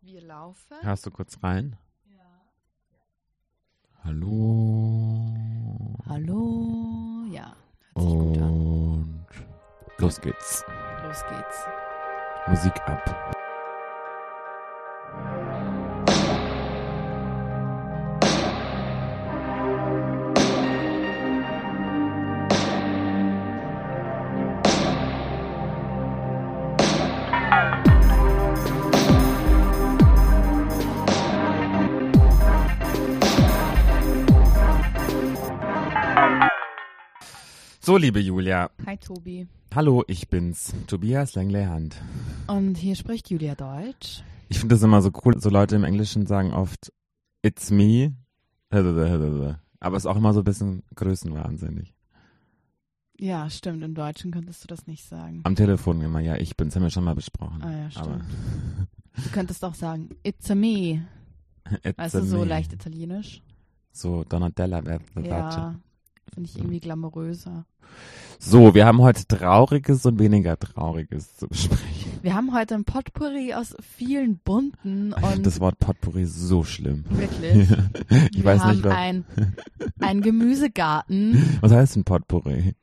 Wir laufen. Hörst du kurz rein? Hallo. Hallo. Ja, hört sich gut an. Und los geht's. Los geht's. Musik ab. So, liebe Julia. Hi Tobi. Hallo, ich bin's, Tobias Langley-Hand. Und hier spricht Julia Deutsch. Ich finde das immer so cool, so Leute im Englischen sagen oft, it's me. Aber es ist auch immer so ein bisschen größenwahnsinnig. Ja, stimmt. Im Deutschen könntest du das nicht sagen. Am Telefon immer, ja, ich bin's, haben wir schon mal besprochen. Ah ja, stimmt. Aber Du könntest auch sagen, it's a me. it's Weißt a du, so me. leicht italienisch. So Donatella Versace. Ja, finde ich irgendwie glamouröser. So, wir haben heute Trauriges und weniger Trauriges zu besprechen. Wir haben heute ein Potpourri aus vielen bunten Ich finde das Wort Potpourri so schlimm. wirklich. ich wir weiß haben nicht, was, ein, ein Gemüsegarten. was heißt ein Potpourri?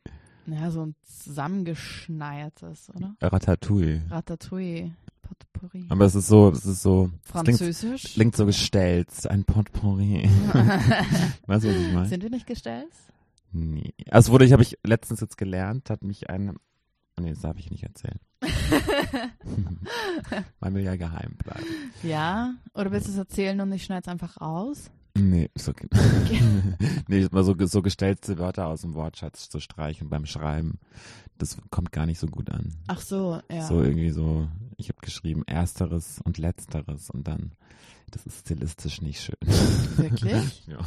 Ja, so ein zusammengeschneiertes, oder? Ratatouille. Ratatouille. Potpourri. Aber es ist so, es ist so, es klingt, Französisch. klingt so gestellt, ein Potpourri. weißt du, was ich meine? Sind wir nicht gestellt? Nee. Also wurde ich, habe ich letztens jetzt gelernt, hat mich eine, oh nee, das darf ich nicht erzählen. Man will ja geheim bleiben. Ja? Oder willst du es erzählen und ich schneide es einfach raus? Nee, ist okay. nee, mal so, so gestellte Wörter aus dem Wortschatz zu streichen beim Schreiben, das kommt gar nicht so gut an. Ach so, ja. So irgendwie so, ich habe geschrieben ersteres und letzteres und dann, das ist stilistisch nicht schön. Wirklich? ja.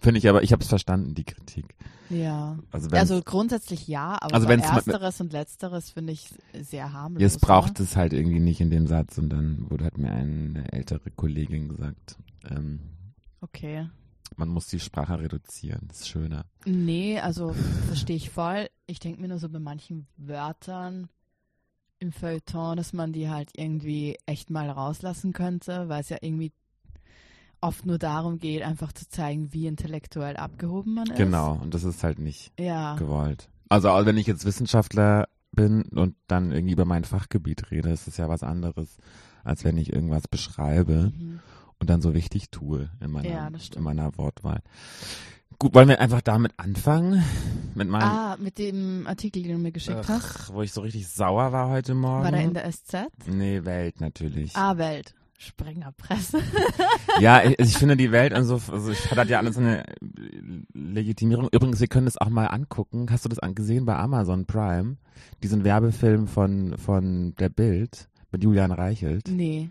Finde ich aber, ich habe es verstanden, die Kritik. Ja. Also, Also grundsätzlich ja, aber Also so ersteres und letzteres finde ich sehr harmlos. Jetzt braucht oder? es halt irgendwie nicht in dem Satz und dann wurde, hat mir eine ältere Kollegin gesagt, ähm, Okay. man muss die Sprache reduzieren, das ist schöner. Nee, also verstehe ich voll. Ich denke mir nur so bei manchen Wörtern im Feuilleton, dass man die halt irgendwie echt mal rauslassen könnte, weil es ja irgendwie oft nur darum geht, einfach zu zeigen, wie intellektuell abgehoben man ist. Genau, und das ist halt nicht Ja. gewollt. Also auch wenn ich jetzt Wissenschaftler bin und dann irgendwie über mein Fachgebiet rede, ist es ja was anderes, als wenn ich irgendwas beschreibe Mhm. Und dann so wichtig tue in meiner, Ja, in meiner Wortwahl. Gut, wollen wir einfach damit anfangen? Mit meinem, Ah, mit dem Artikel, den du mir geschickt hast. ach, wo ich so richtig sauer war heute Morgen. War der in der SZ? nee, Welt natürlich. Ah, Welt. Sprengerpresse. Ja, ich, ich finde die Welt, also, also ich hat ja alles eine Legitimierung. Übrigens, wir können das auch mal angucken. Hast du das angesehen bei Amazon Prime? Diesen Werbefilm von, von der Bild mit Julian Reichelt. nee.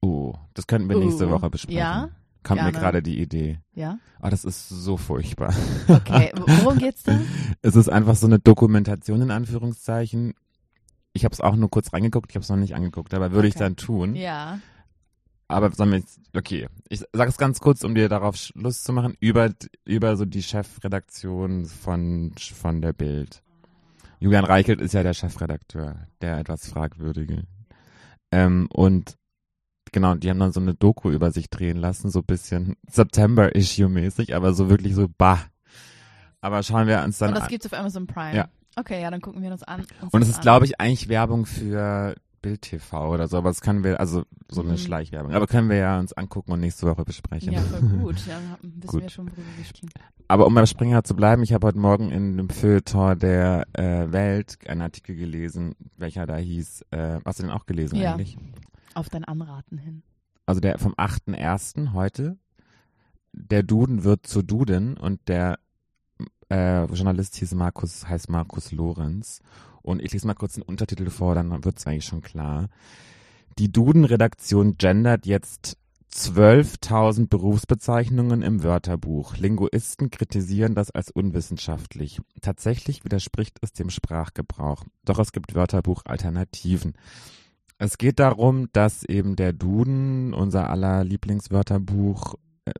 Oh, das könnten wir nächste Uh, Woche besprechen. ja? Kommt mir gerade die Idee. Ja? Ah, das ist so furchtbar. Okay. Worum geht's da? Es ist einfach so eine Dokumentation in Anführungszeichen. Ich habe es auch nur kurz reingeguckt, ich habe es noch nicht angeguckt, aber würde ich Okay. dann tun. Ja. Aber sollen wir jetzt, okay, ich sage es ganz kurz, um dir darauf Schluss zu machen, über, über so die Chefredaktion von, von der Bild. Julian Reichelt ist ja der Chefredakteur, der etwas fragwürdige. Ähm, und genau, die haben dann so eine Doku über sich drehen lassen, so ein bisschen September-Issue-mäßig, aber so wirklich so bah. Aber schauen wir uns dann Und das an. gibt's auf Amazon Prime. Ja. Okay, ja, dann gucken wir uns an. Uns Und es ist, glaube ich, eigentlich Werbung für Bild TV oder so, aber das können wir, also so eine Mhm. Schleichwerbung. Aber können wir ja uns angucken und nächste Woche besprechen. an. Ja, voll gut. Ja, dann wissen Gut. wir schon, worüber wir sprechen. Aber um beim Springer zu bleiben, ich habe heute Morgen in dem Feuilleton der äh, Welt einen Artikel gelesen, welcher da hieß, äh, hast du den auch gelesen Ja. eigentlich? Auf dein Anraten hin. Also der vom 8.1. heute. Der Duden wird zu Duden und der äh, Journalist hieß Markus, heißt Markus Lorenz. Und ich lese mal kurz den Untertitel vor, dann wird es eigentlich schon klar. Die Duden-Redaktion gendert jetzt 12.000 Berufsbezeichnungen im Wörterbuch. Linguisten kritisieren das als unwissenschaftlich. Tatsächlich widerspricht es dem Sprachgebrauch. Doch es gibt Wörterbuch-Alternativen. Es geht darum, dass eben der Duden, unser aller Lieblingswörterbuch, äh,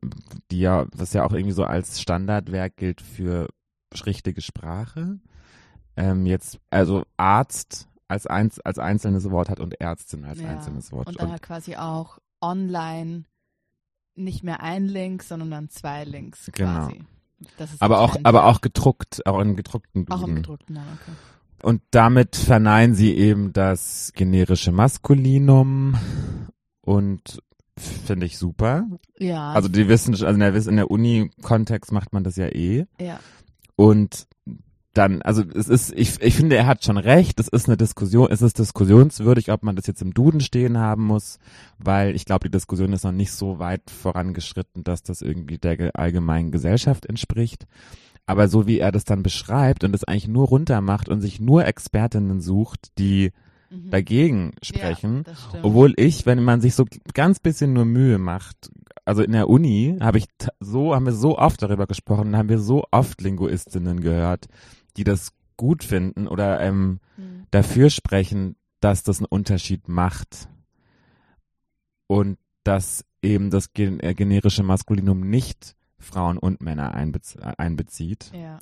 die ja, was ja auch irgendwie so als Standardwerk gilt für richtige Sprache, ähm, jetzt, also Arzt als, eins, als einzelnes Wort hat und Ärztin als Ja. einzelnes Wort. Und dann halt quasi auch online nicht mehr ein Link, sondern dann zwei Links Genau. quasi. Aber auch, aber auch gedruckt, auch im gedruckten auch im Duden. gedruckten, ja, okay. Und damit verneinen sie eben das generische Maskulinum und finde ich super. Ja, Also die wissen, also in der, in der Uni-Kontext macht man das ja eh. ja, Und dann, also es ist, ich, ich finde, er hat schon recht, es ist eine Diskussion, es ist diskussionswürdig, ob man das jetzt im Duden stehen haben muss, weil ich glaube, die Diskussion ist noch nicht so weit vorangeschritten, dass das irgendwie der ge- allgemeinen Gesellschaft entspricht. Aber so wie er das dann beschreibt und es eigentlich nur runtermacht und sich nur Expertinnen sucht, die mhm. dagegen sprechen, Ja, obwohl ich, wenn man sich so ganz bisschen nur Mühe macht, also in der Uni habe ich so, haben wir so oft darüber gesprochen, haben wir so oft Linguistinnen gehört, die das gut finden oder ähm, Mhm. dafür sprechen, dass das einen Unterschied macht. Und dass eben das äh, generische Maskulinum nicht Frauen und Männer einbez einbezieht. Ja.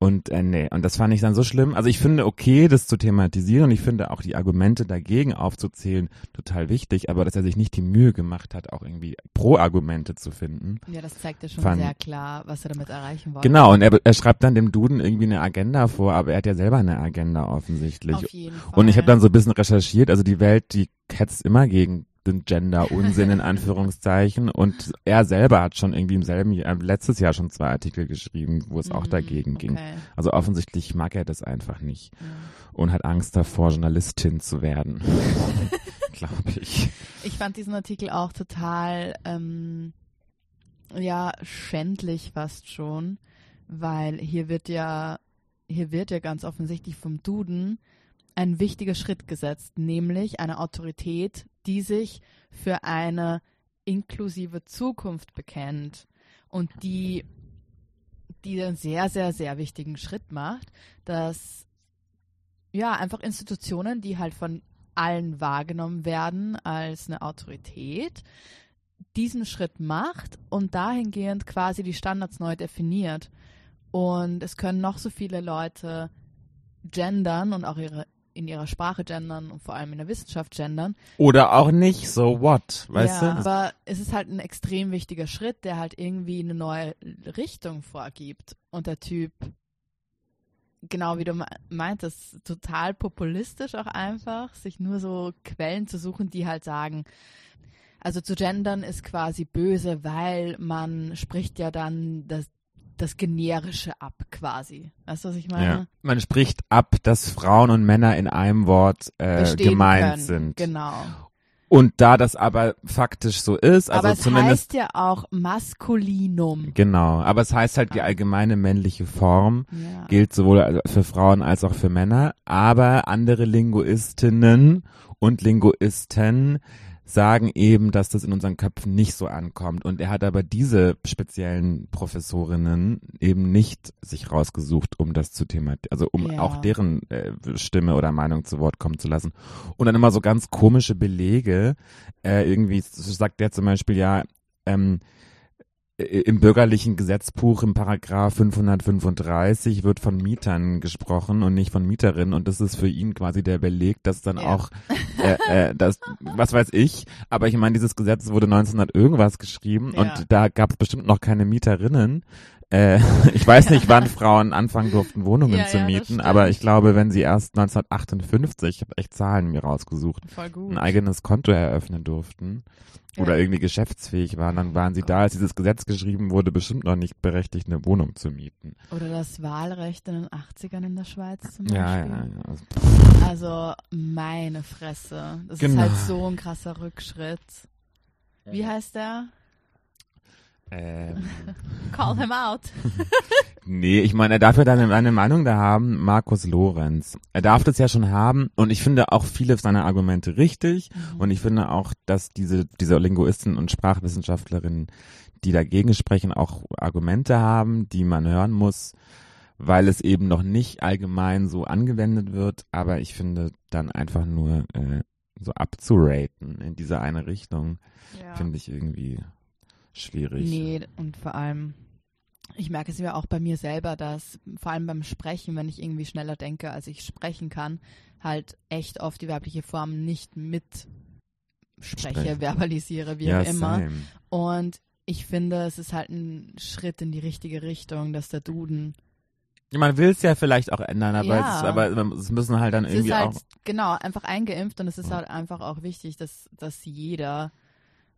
Und äh, nee, und das fand ich dann so schlimm. Also ich finde okay, das zu thematisieren und ich finde auch die Argumente dagegen aufzuzählen total wichtig, aber dass er sich nicht die Mühe gemacht hat, auch irgendwie Pro-Argumente zu finden. ja, das zeigt ja schon Fand- sehr klar, was er damit erreichen wollte. Genau, und er, er schreibt dann dem Duden irgendwie eine Agenda vor, aber er hat ja selber eine Agenda offensichtlich. Auf jeden Fall. Und ich habe dann so ein bisschen recherchiert, also die Welt, die hetzt immer gegen den Gender-Unsinn in Anführungszeichen und er selber hat schon irgendwie im selben Jahr, letztes Jahr schon zwei Artikel geschrieben, wo es auch Mhm, dagegen ging. okay. Also offensichtlich mag er das einfach nicht Ja. und hat Angst davor, Journalistin zu werden. Glaube ich. Ich fand diesen Artikel auch total, ähm, ja, schändlich fast schon, weil hier wird ja, hier wird ja ganz offensichtlich vom Duden ein wichtiger Schritt gesetzt, nämlich eine Autorität, die sich für eine inklusive Zukunft bekennt und die, die einen sehr, sehr, sehr wichtigen Schritt macht, dass ja einfach Institutionen, die halt von allen wahrgenommen werden als eine Autorität, diesen Schritt macht und dahingehend quasi die Standards neu definiert. Und es können noch so viele Leute gendern und auch ihre in ihrer Sprache gendern und vor allem in der Wissenschaft gendern. Oder auch nicht, so what, weißt ja, du? aber es ist halt ein extrem wichtiger Schritt, der halt irgendwie eine neue Richtung vorgibt. Und der Typ, genau wie du me- meintest, total populistisch auch einfach, sich nur so Quellen zu suchen, die halt sagen, also zu gendern ist quasi böse, weil man spricht ja dann das, das Generische ab quasi. Weißt du, was ich meine? Ja. Man spricht ab, dass Frauen und Männer in einem Wort äh, gemeint können. sind. Genau. Und da das aber faktisch so ist, also aber es zumindest heißt ja auch Maskulinum. genau, aber es heißt halt die Ah. allgemeine männliche Form Ja. gilt sowohl für Frauen als auch für Männer, aber andere Linguistinnen und Linguisten sagen eben, dass das in unseren Köpfen nicht so ankommt. Und er hat aber diese speziellen Professorinnen eben nicht sich rausgesucht, um das zu thematisieren, also um Ja. auch deren äh, Stimme oder Meinung zu Wort kommen zu lassen. Und dann immer so ganz komische Belege. Äh, irgendwie sagt der zum Beispiel ja, ähm, im bürgerlichen Gesetzbuch im Paragraph 535 wird von Mietern gesprochen und nicht von Mieterinnen und das ist für ihn quasi der Beleg, dass dann Ja. auch äh, äh, das, was weiß ich, aber ich meine, dieses Gesetz wurde 1900 irgendwas geschrieben Ja. und da gab es bestimmt noch keine Mieterinnen. Äh, ich weiß nicht, wann Frauen anfangen durften, Wohnungen Ja, zu mieten, aber ich glaube, wenn sie erst 1958, ich habe echt Zahlen mir rausgesucht, ein eigenes Konto eröffnen durften oder irgendwie geschäftsfähig waren, dann waren sie da, als dieses Gesetz geschrieben wurde, bestimmt noch nicht berechtigt, eine Wohnung zu mieten. Oder das Wahlrecht in den 80ern in der Schweiz zum Beispiel. Ja, ja, ja. Also, Also meine Fresse. Das Genau. ist halt so ein krasser Rückschritt. Wie heißt der? Ähm, Call him out. nee, ich meine, er darf ja dann eine Meinung da haben, Markus Lorenz. Er darf das ja schon haben und ich finde auch viele seiner Argumente richtig und ich finde auch, dass diese, diese Linguisten und Sprachwissenschaftlerinnen, die dagegen sprechen, auch Argumente haben, die man hören muss, weil es eben noch nicht allgemein so angewendet wird, aber ich finde dann einfach nur äh, so abzuraten in diese eine Richtung, Ja. finde ich irgendwie schwierig. Nee, und vor allem, ich merke es ja auch bei mir selber, dass vor allem beim Sprechen, wenn ich irgendwie schneller denke, als ich sprechen kann, halt echt oft die weibliche Form nicht mit Sprechen. verbalisiere, wie ja, auch immer. same. Und ich finde, es ist halt ein Schritt in die richtige Richtung, dass der Duden. Man will es ja vielleicht auch ändern, aber, Ja. es, ist, aber es müssen halt dann Es irgendwie ist halt, auch. genau, einfach eingeimpft und es ist halt einfach auch wichtig, dass, dass jeder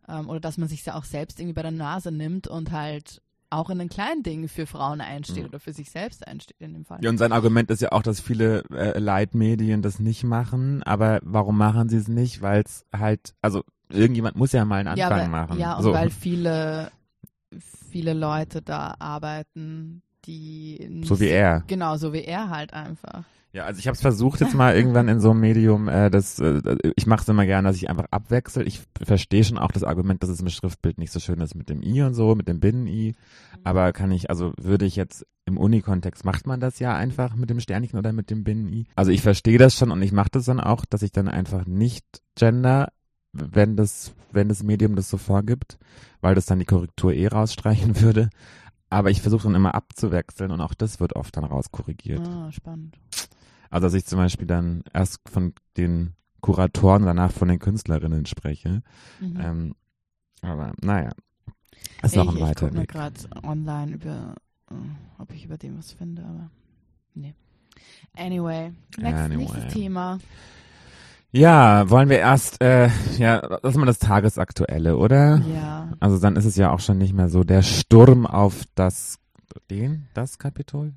ähm, oder dass man sich ja auch selbst irgendwie bei der Nase nimmt und halt auch in den kleinen Dingen für Frauen einsteht Ja. oder für sich selbst einsteht in dem Fall. Ja, und sein Argument ist ja auch, dass viele äh, Leitmedien das nicht machen. Aber warum machen sie es nicht? Weil es halt, also irgendjemand muss ja mal einen ja, Anfang weil, machen. Ja, und so. weil viele, viele Leute da arbeiten, die nicht, so wie er. Genau, so wie er halt einfach. Ja, also ich habe es versucht jetzt mal irgendwann in so einem Medium, äh, das, äh, ich mache es immer gerne, dass ich einfach abwechsel. Ich verstehe schon auch das Argument, dass es im Schriftbild nicht so schön ist mit dem I und so, mit dem Binnen-I. Aber kann ich, also würde ich jetzt im Uni-Kontext, macht man das ja einfach mit dem Sternchen oder mit dem Binnen-I? Also ich verstehe das schon und ich mache das dann auch, dass ich dann einfach nicht gender, wenn das, wenn das Medium das so vorgibt, weil das dann die Korrektur eh rausstreichen würde. Aber ich versuche dann immer abzuwechseln und auch das wird oft dann rauskorrigiert. Ah, spannend. Also dass ich zum Beispiel dann erst von den Kuratoren, danach von den Künstlerinnen spreche. Mhm. Ähm, aber naja, ist noch ein ich, ich weiter mir Weg. gerade online über, äh, ob ich über dem was finde, aber nee. Anyway, next, Anyway. nächstes Thema. Ja, wollen wir erst, äh, ja, das ist mal das Tagesaktuelle, oder? Ja, Also dann ist es ja auch schon nicht mehr so der Sturm auf das, den, das Kapitol?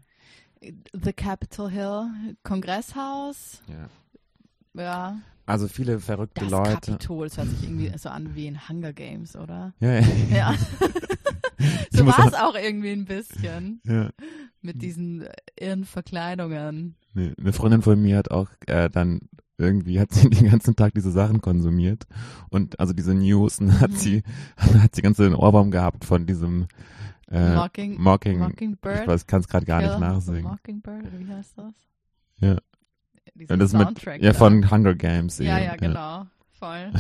The Capitol Hill, Kongresshaus, Ja. ja. Also viele verrückte Das Leute. Kapitol, das hört sich irgendwie so an wie in Hunger Games, oder? Ja, ja. Ja. So war es auch irgendwie ein bisschen ja. mit diesen irren Verkleidungen. Nee, eine Freundin von mir hat auch äh, dann irgendwie hat sie den ganzen Tag diese Sachen konsumiert und also diese News und hat Mhm. sie hat sie ganz den Ohrbaum gehabt von diesem äh, Mocking, Mocking Mockingbird. ich weiß kann es gerade gar nicht nachsingen Mockingbird, oder wie heißt das? Ja. Dieser ja, das mit Soundtrack ja da. von Hunger Games Ja, eben, ja, genau. Voll.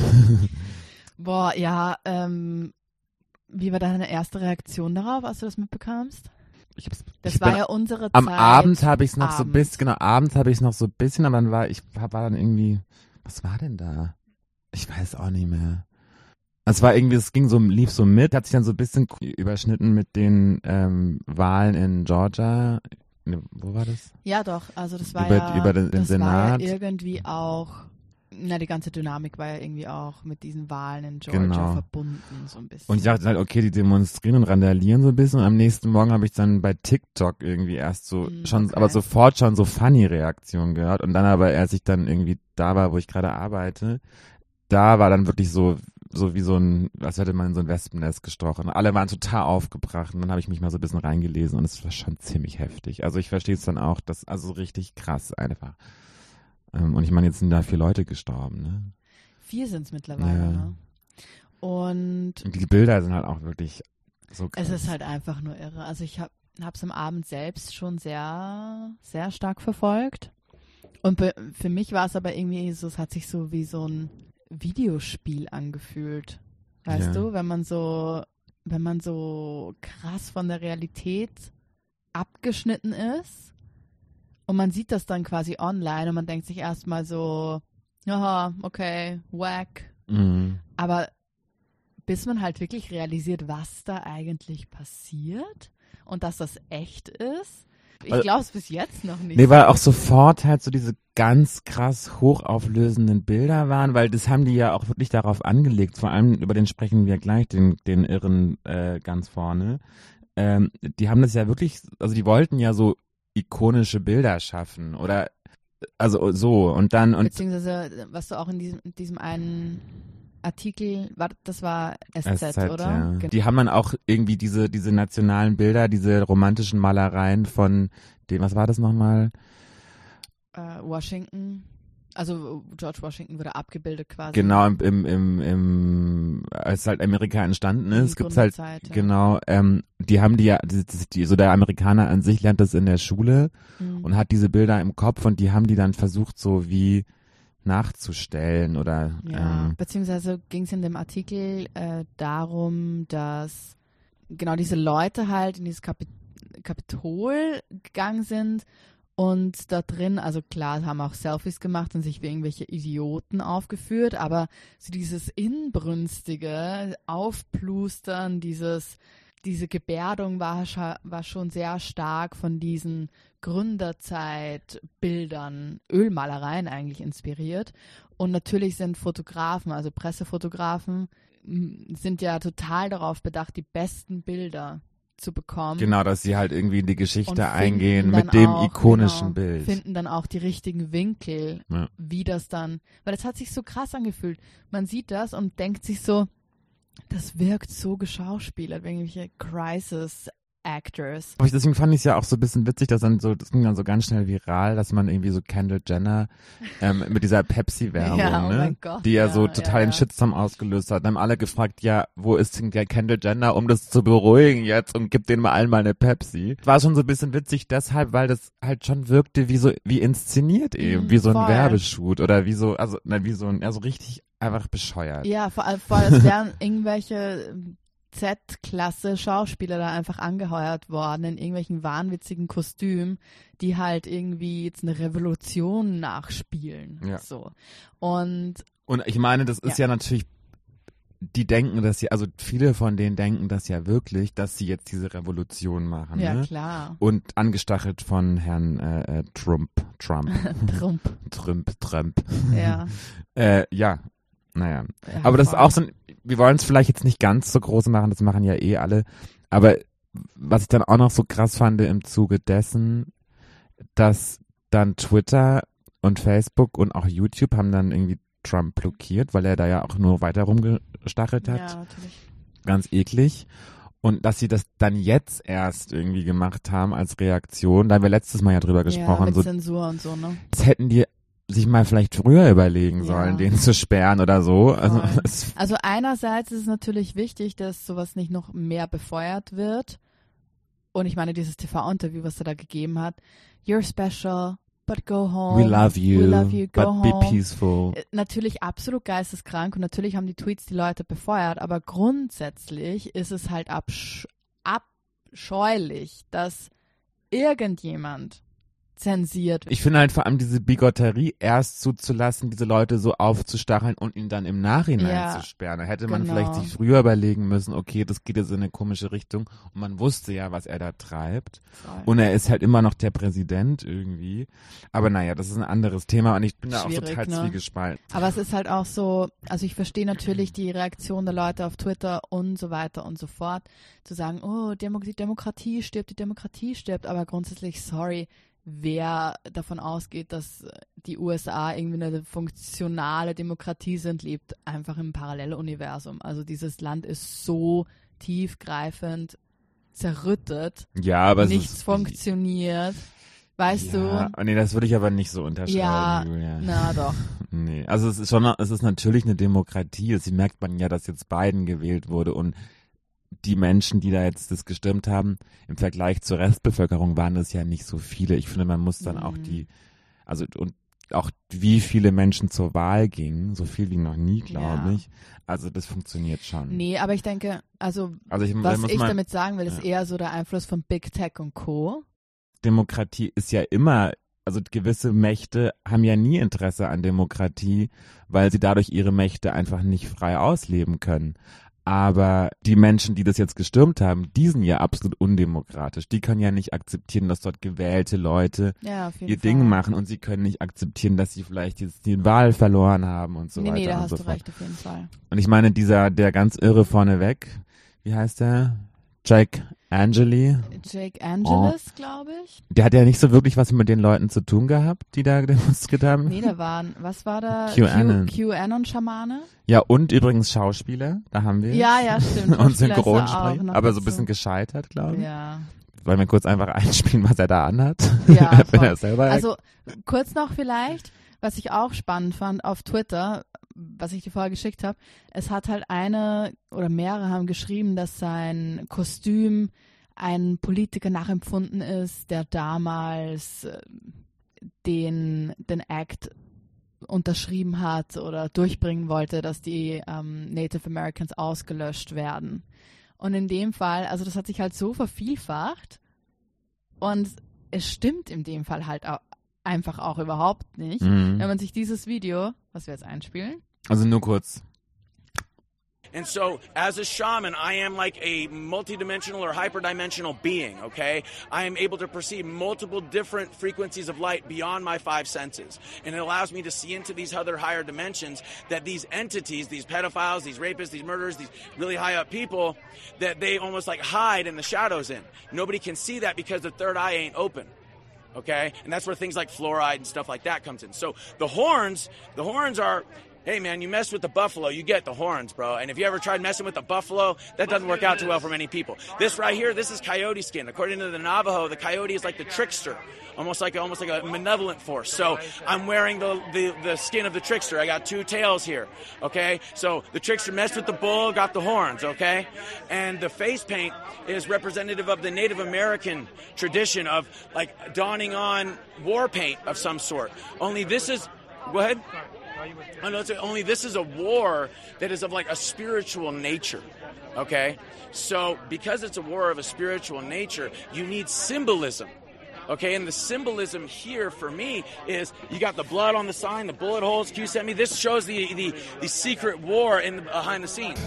Boah, ja, ähm, wie war deine erste Reaktion darauf, als du das mitbekamst? Das war ja unsere am Zeit. Abend habe ich es noch so Abend. bis genau abends habe ich es noch so ein bisschen aber dann war ich war dann irgendwie was war denn da ich weiß auch nicht mehr es war irgendwie es ging so lief so mit hat sich dann so ein bisschen überschnitten mit den ähm, Wahlen in Georgia Ne, wo war das Ja, doch, also das war Über- ja, über den- den das Senat. war ja irgendwie auch, na, die ganze Dynamik war ja irgendwie auch mit diesen Wahlen in Georgia Genau. verbunden, so ein bisschen. und ich dachte halt okay die demonstrieren und randalieren so ein bisschen und am nächsten Morgen habe ich dann bei TikTok irgendwie erst so Mm, schon okay. aber sofort schon so funny Reaktionen gehört und dann aber als ich dann irgendwie da war wo ich gerade arbeite da war dann wirklich so so wie so ein, als hätte man in so ein Wespennest gestochen. Alle waren total aufgebracht und dann habe ich mich mal so ein bisschen reingelesen und es war schon ziemlich heftig. Also ich verstehe es dann auch, dass, also richtig krass einfach. Ähm, und ich meine, jetzt sind da vier Leute gestorben, ne? Vier sind es mittlerweile, Ja. ne? Und Und die Bilder sind halt auch wirklich so krass. es ist halt einfach nur irre. Also ich habe es am Abend selbst schon sehr, sehr stark verfolgt. Und für mich war es aber irgendwie so, es hat sich so wie so ein Videospiel angefühlt. Weißt Ja. du, wenn man so, wenn man so krass von der Realität abgeschnitten ist und man sieht das dann quasi online und man denkt sich erstmal so, aha, okay, whack. Mhm. Aber bis man halt wirklich realisiert, was da eigentlich passiert und dass das echt ist, ich glaube es bis jetzt noch nicht. Nee, weil auch sofort halt so diese ganz krass hochauflösenden Bilder waren, weil das haben die ja auch wirklich darauf angelegt. Vor allem über den sprechen wir gleich, den, den Irren äh, ganz vorne. Ähm, die haben das ja wirklich, also die wollten ja so ikonische Bilder schaffen oder also so und dann und Beziehungsweise, was du auch in diesem, in diesem einen Artikel, war, das war SZ, SZ, oder? ja. Genau. Die haben dann auch irgendwie diese diese nationalen Bilder, diese romantischen Malereien von dem, was war das nochmal? Äh, Washington, also George Washington wurde abgebildet quasi. Genau, im, im, im, im als halt Amerika entstanden ist, Die gibt's halt, ja. genau, ähm, die haben die ja, die, die, so der Amerikaner an sich lernt das in der Schule Mhm. und hat diese Bilder im Kopf und die haben die dann versucht so wie nachzustellen oder, Ja, ähm, beziehungsweise ging es in dem Artikel äh, darum, dass genau diese Leute halt in dieses Kapi Kapitol gegangen sind Und da drin, also klar, haben auch Selfies gemacht und sich wie irgendwelche Idioten aufgeführt, aber so dieses inbrünstige Aufplustern, dieses, diese Gebärdung war, war schon sehr stark von diesen Gründerzeitbildern, Ölmalereien eigentlich inspiriert. Und natürlich sind Fotografen, also Pressefotografen, sind ja total darauf bedacht, die besten Bilder zu bekommen. Genau, dass sie halt irgendwie in die Geschichte eingehen mit dem auch, ikonischen genau, Bild. Finden dann auch die richtigen Winkel, ja. wie das dann, weil das hat sich so krass angefühlt. Man sieht das und denkt sich so, das wirkt so geschauspielert, irgendwelche Crisis Actors. Deswegen fand ich es ja auch so ein bisschen witzig, dass dann so, das ging dann so ganz schnell viral, dass man irgendwie so Kendall Jenner ähm, mit dieser Pepsi-Werbung, ja, oh ne, Gott, die ja, ja so total ja, den Shitstorm ausgelöst hat. Dann haben alle gefragt, ja, wo ist denn der Kendall Jenner, um das zu beruhigen jetzt und gibt denen mal allen mal eine Pepsi. War schon so ein bisschen witzig deshalb, weil das halt schon wirkte wie so, wie inszeniert eben, mhm, wie so ein voll. Werbeshoot oder wie so, also, na, wie so ein, also richtig einfach bescheuert. Ja, vor allem, vor allem es wären irgendwelche Z-Klasse Schauspieler da einfach angeheuert worden in irgendwelchen wahnwitzigen Kostümen, die halt irgendwie jetzt eine Revolution nachspielen. Ja. So. Und, und ich meine, das ist ja, ja natürlich die denken das ja, also viele von denen denken das ja wirklich, dass sie jetzt diese Revolution machen. Ja, ne? klar. Und angestachelt von Herrn äh, äh Trump. Trump. Trump. Trump, Trump. Ja. äh, ja, naja. Ja, Aber das ist auch so ein, wir wollen es vielleicht jetzt nicht ganz so groß machen, das machen ja eh alle. Aber was ich dann auch noch so krass fand im Zuge dessen, dass dann Twitter und Facebook und auch YouTube haben dann irgendwie Trump blockiert, weil er da ja auch nur weiter rumgestachelt hat. Ja, natürlich. Ganz eklig. Und dass sie das dann jetzt erst irgendwie gemacht haben als Reaktion, da haben wir letztes Mal ja drüber gesprochen. Ja, mit so, Zensur und so, ne? Das hätten die sich mal vielleicht früher überlegen sollen, ja. den zu sperren oder so. Also, also einerseits ist es natürlich wichtig, dass sowas nicht noch mehr befeuert wird. Und ich meine, dieses TV-Interview, was er da gegeben hat, you're special, but go home. We love you, We love you go but home. be peaceful. Äh, natürlich absolut geisteskrank und natürlich haben die Tweets die Leute befeuert, aber grundsätzlich ist es halt absch abscheulich, dass irgendjemand zensiert. Ich finde halt vor allem diese Bigotterie erst zuzulassen, diese Leute so aufzustacheln und ihn dann im Nachhinein ja, zu sperren. Da hätte man genau. vielleicht sich früher überlegen müssen, okay, das geht jetzt in eine komische Richtung und man wusste ja, was er da treibt. Voll. Und er ist halt immer noch der Präsident irgendwie. Aber naja, das ist ein anderes Thema und ich bin Schwierig, da auch total ne? zwiegespalten. Aber es ist halt auch so, also ich verstehe natürlich die Reaktion der Leute auf Twitter und so weiter und so fort, zu sagen, oh, die Demokratie stirbt, die Demokratie stirbt, aber grundsätzlich, sorry, wer davon ausgeht, dass die USA irgendwie eine funktionale Demokratie sind, lebt einfach im Paralleluniversum. Also dieses Land ist so tiefgreifend zerrüttet. Ja, aber nichts ist, funktioniert. Weißt ja, du? Nee, das würde ich aber nicht so unterschreiben, ja, Julia. Na doch. nee, also es ist schon, es ist natürlich eine Demokratie. Sie merkt man ja, dass jetzt Biden gewählt wurde und die Menschen, die da jetzt das gestimmt haben, im Vergleich zur Restbevölkerung waren es ja nicht so viele. Ich finde, man muss dann mhm. auch die, also und auch wie viele Menschen zur Wahl gingen, so viel wie noch nie, glaube ja. ich. Also das funktioniert schon. Nee, aber ich denke, also, also ich, was ich mal, damit sagen will, ist ja. eher so der Einfluss von Big Tech und Co. Demokratie ist ja immer, also gewisse Mächte haben ja nie Interesse an Demokratie, weil sie dadurch ihre Mächte einfach nicht frei ausleben können. Aber die Menschen, die das jetzt gestürmt haben, die sind ja absolut undemokratisch. Die können ja nicht akzeptieren, dass dort gewählte Leute ja, ihr Fall. Ding machen und sie können nicht akzeptieren, dass sie vielleicht jetzt die Wahl verloren haben und so nee, weiter. Nee, da und hast so du fort. recht, auf jeden Fall. Und ich meine, dieser, der ganz irre vorneweg, wie heißt der? Jake Angeli. Jake Angelis, oh. glaube ich. Der hat ja nicht so wirklich was mit den Leuten zu tun gehabt, die da demonstriert haben. Nee, da waren, was war da? QAnon. QAnon-Schamane. Ja, und übrigens Schauspieler, da haben wir. Ja, ja, stimmt. und Synchronsprecher, aber so ein bisschen gescheitert, glaube ich. Ja. Wollen wir kurz einfach einspielen, was er da anhat? Ja, Wenn er selber Also, kurz noch vielleicht, was ich auch spannend fand auf Twitter, was ich dir vorher geschickt habe, es hat halt eine oder mehrere haben geschrieben, dass sein Kostüm ein Politiker nachempfunden ist, der damals äh, den, den Act unterschrieben hat oder durchbringen wollte, dass die ähm, Native Americans ausgelöscht werden. Und in dem Fall, also das hat sich halt so vervielfacht und es stimmt in dem Fall halt auch einfach auch überhaupt nicht. Mhm. Wenn man sich dieses Video, was wir jetzt einspielen, Also nur kurz. And so, as a shaman, I am like a multidimensional or hyperdimensional being, okay? I am able to perceive multiple different frequencies of light beyond my five senses. And it allows me to see into these other higher dimensions that these entities, these pedophiles, these rapists, these murderers, these really high up people, that they almost like hide in the shadows in. Nobody can see that because the third eye ain't open okay and that's where things like fluoride and stuff like that comes in so the horns the horns are hey man you mess with the buffalo you get the horns bro. And if you ever tried messing with the buffalo that doesn't work out too well for many people. This right here this is coyote skin. According to the navajo the coyote is like the trickster almost like almost like a malevolent force. So i'm wearing the, the the skin of the trickster. I got two tails here okay? So the trickster messed with the bull got the horns okay? And the face paint is representative of the native american tradition of like donning on war paint of some sort. Only this is go ahead Oh, no, it's only this is a war that is of like a spiritual nature. Okay? So, because it's a war of a spiritual nature, you need symbolism. Okay, and the symbolism here for me is you got the blood on the sign, the bullet holes Q sent me. This shows the the, the secret war in the, behind the scenes.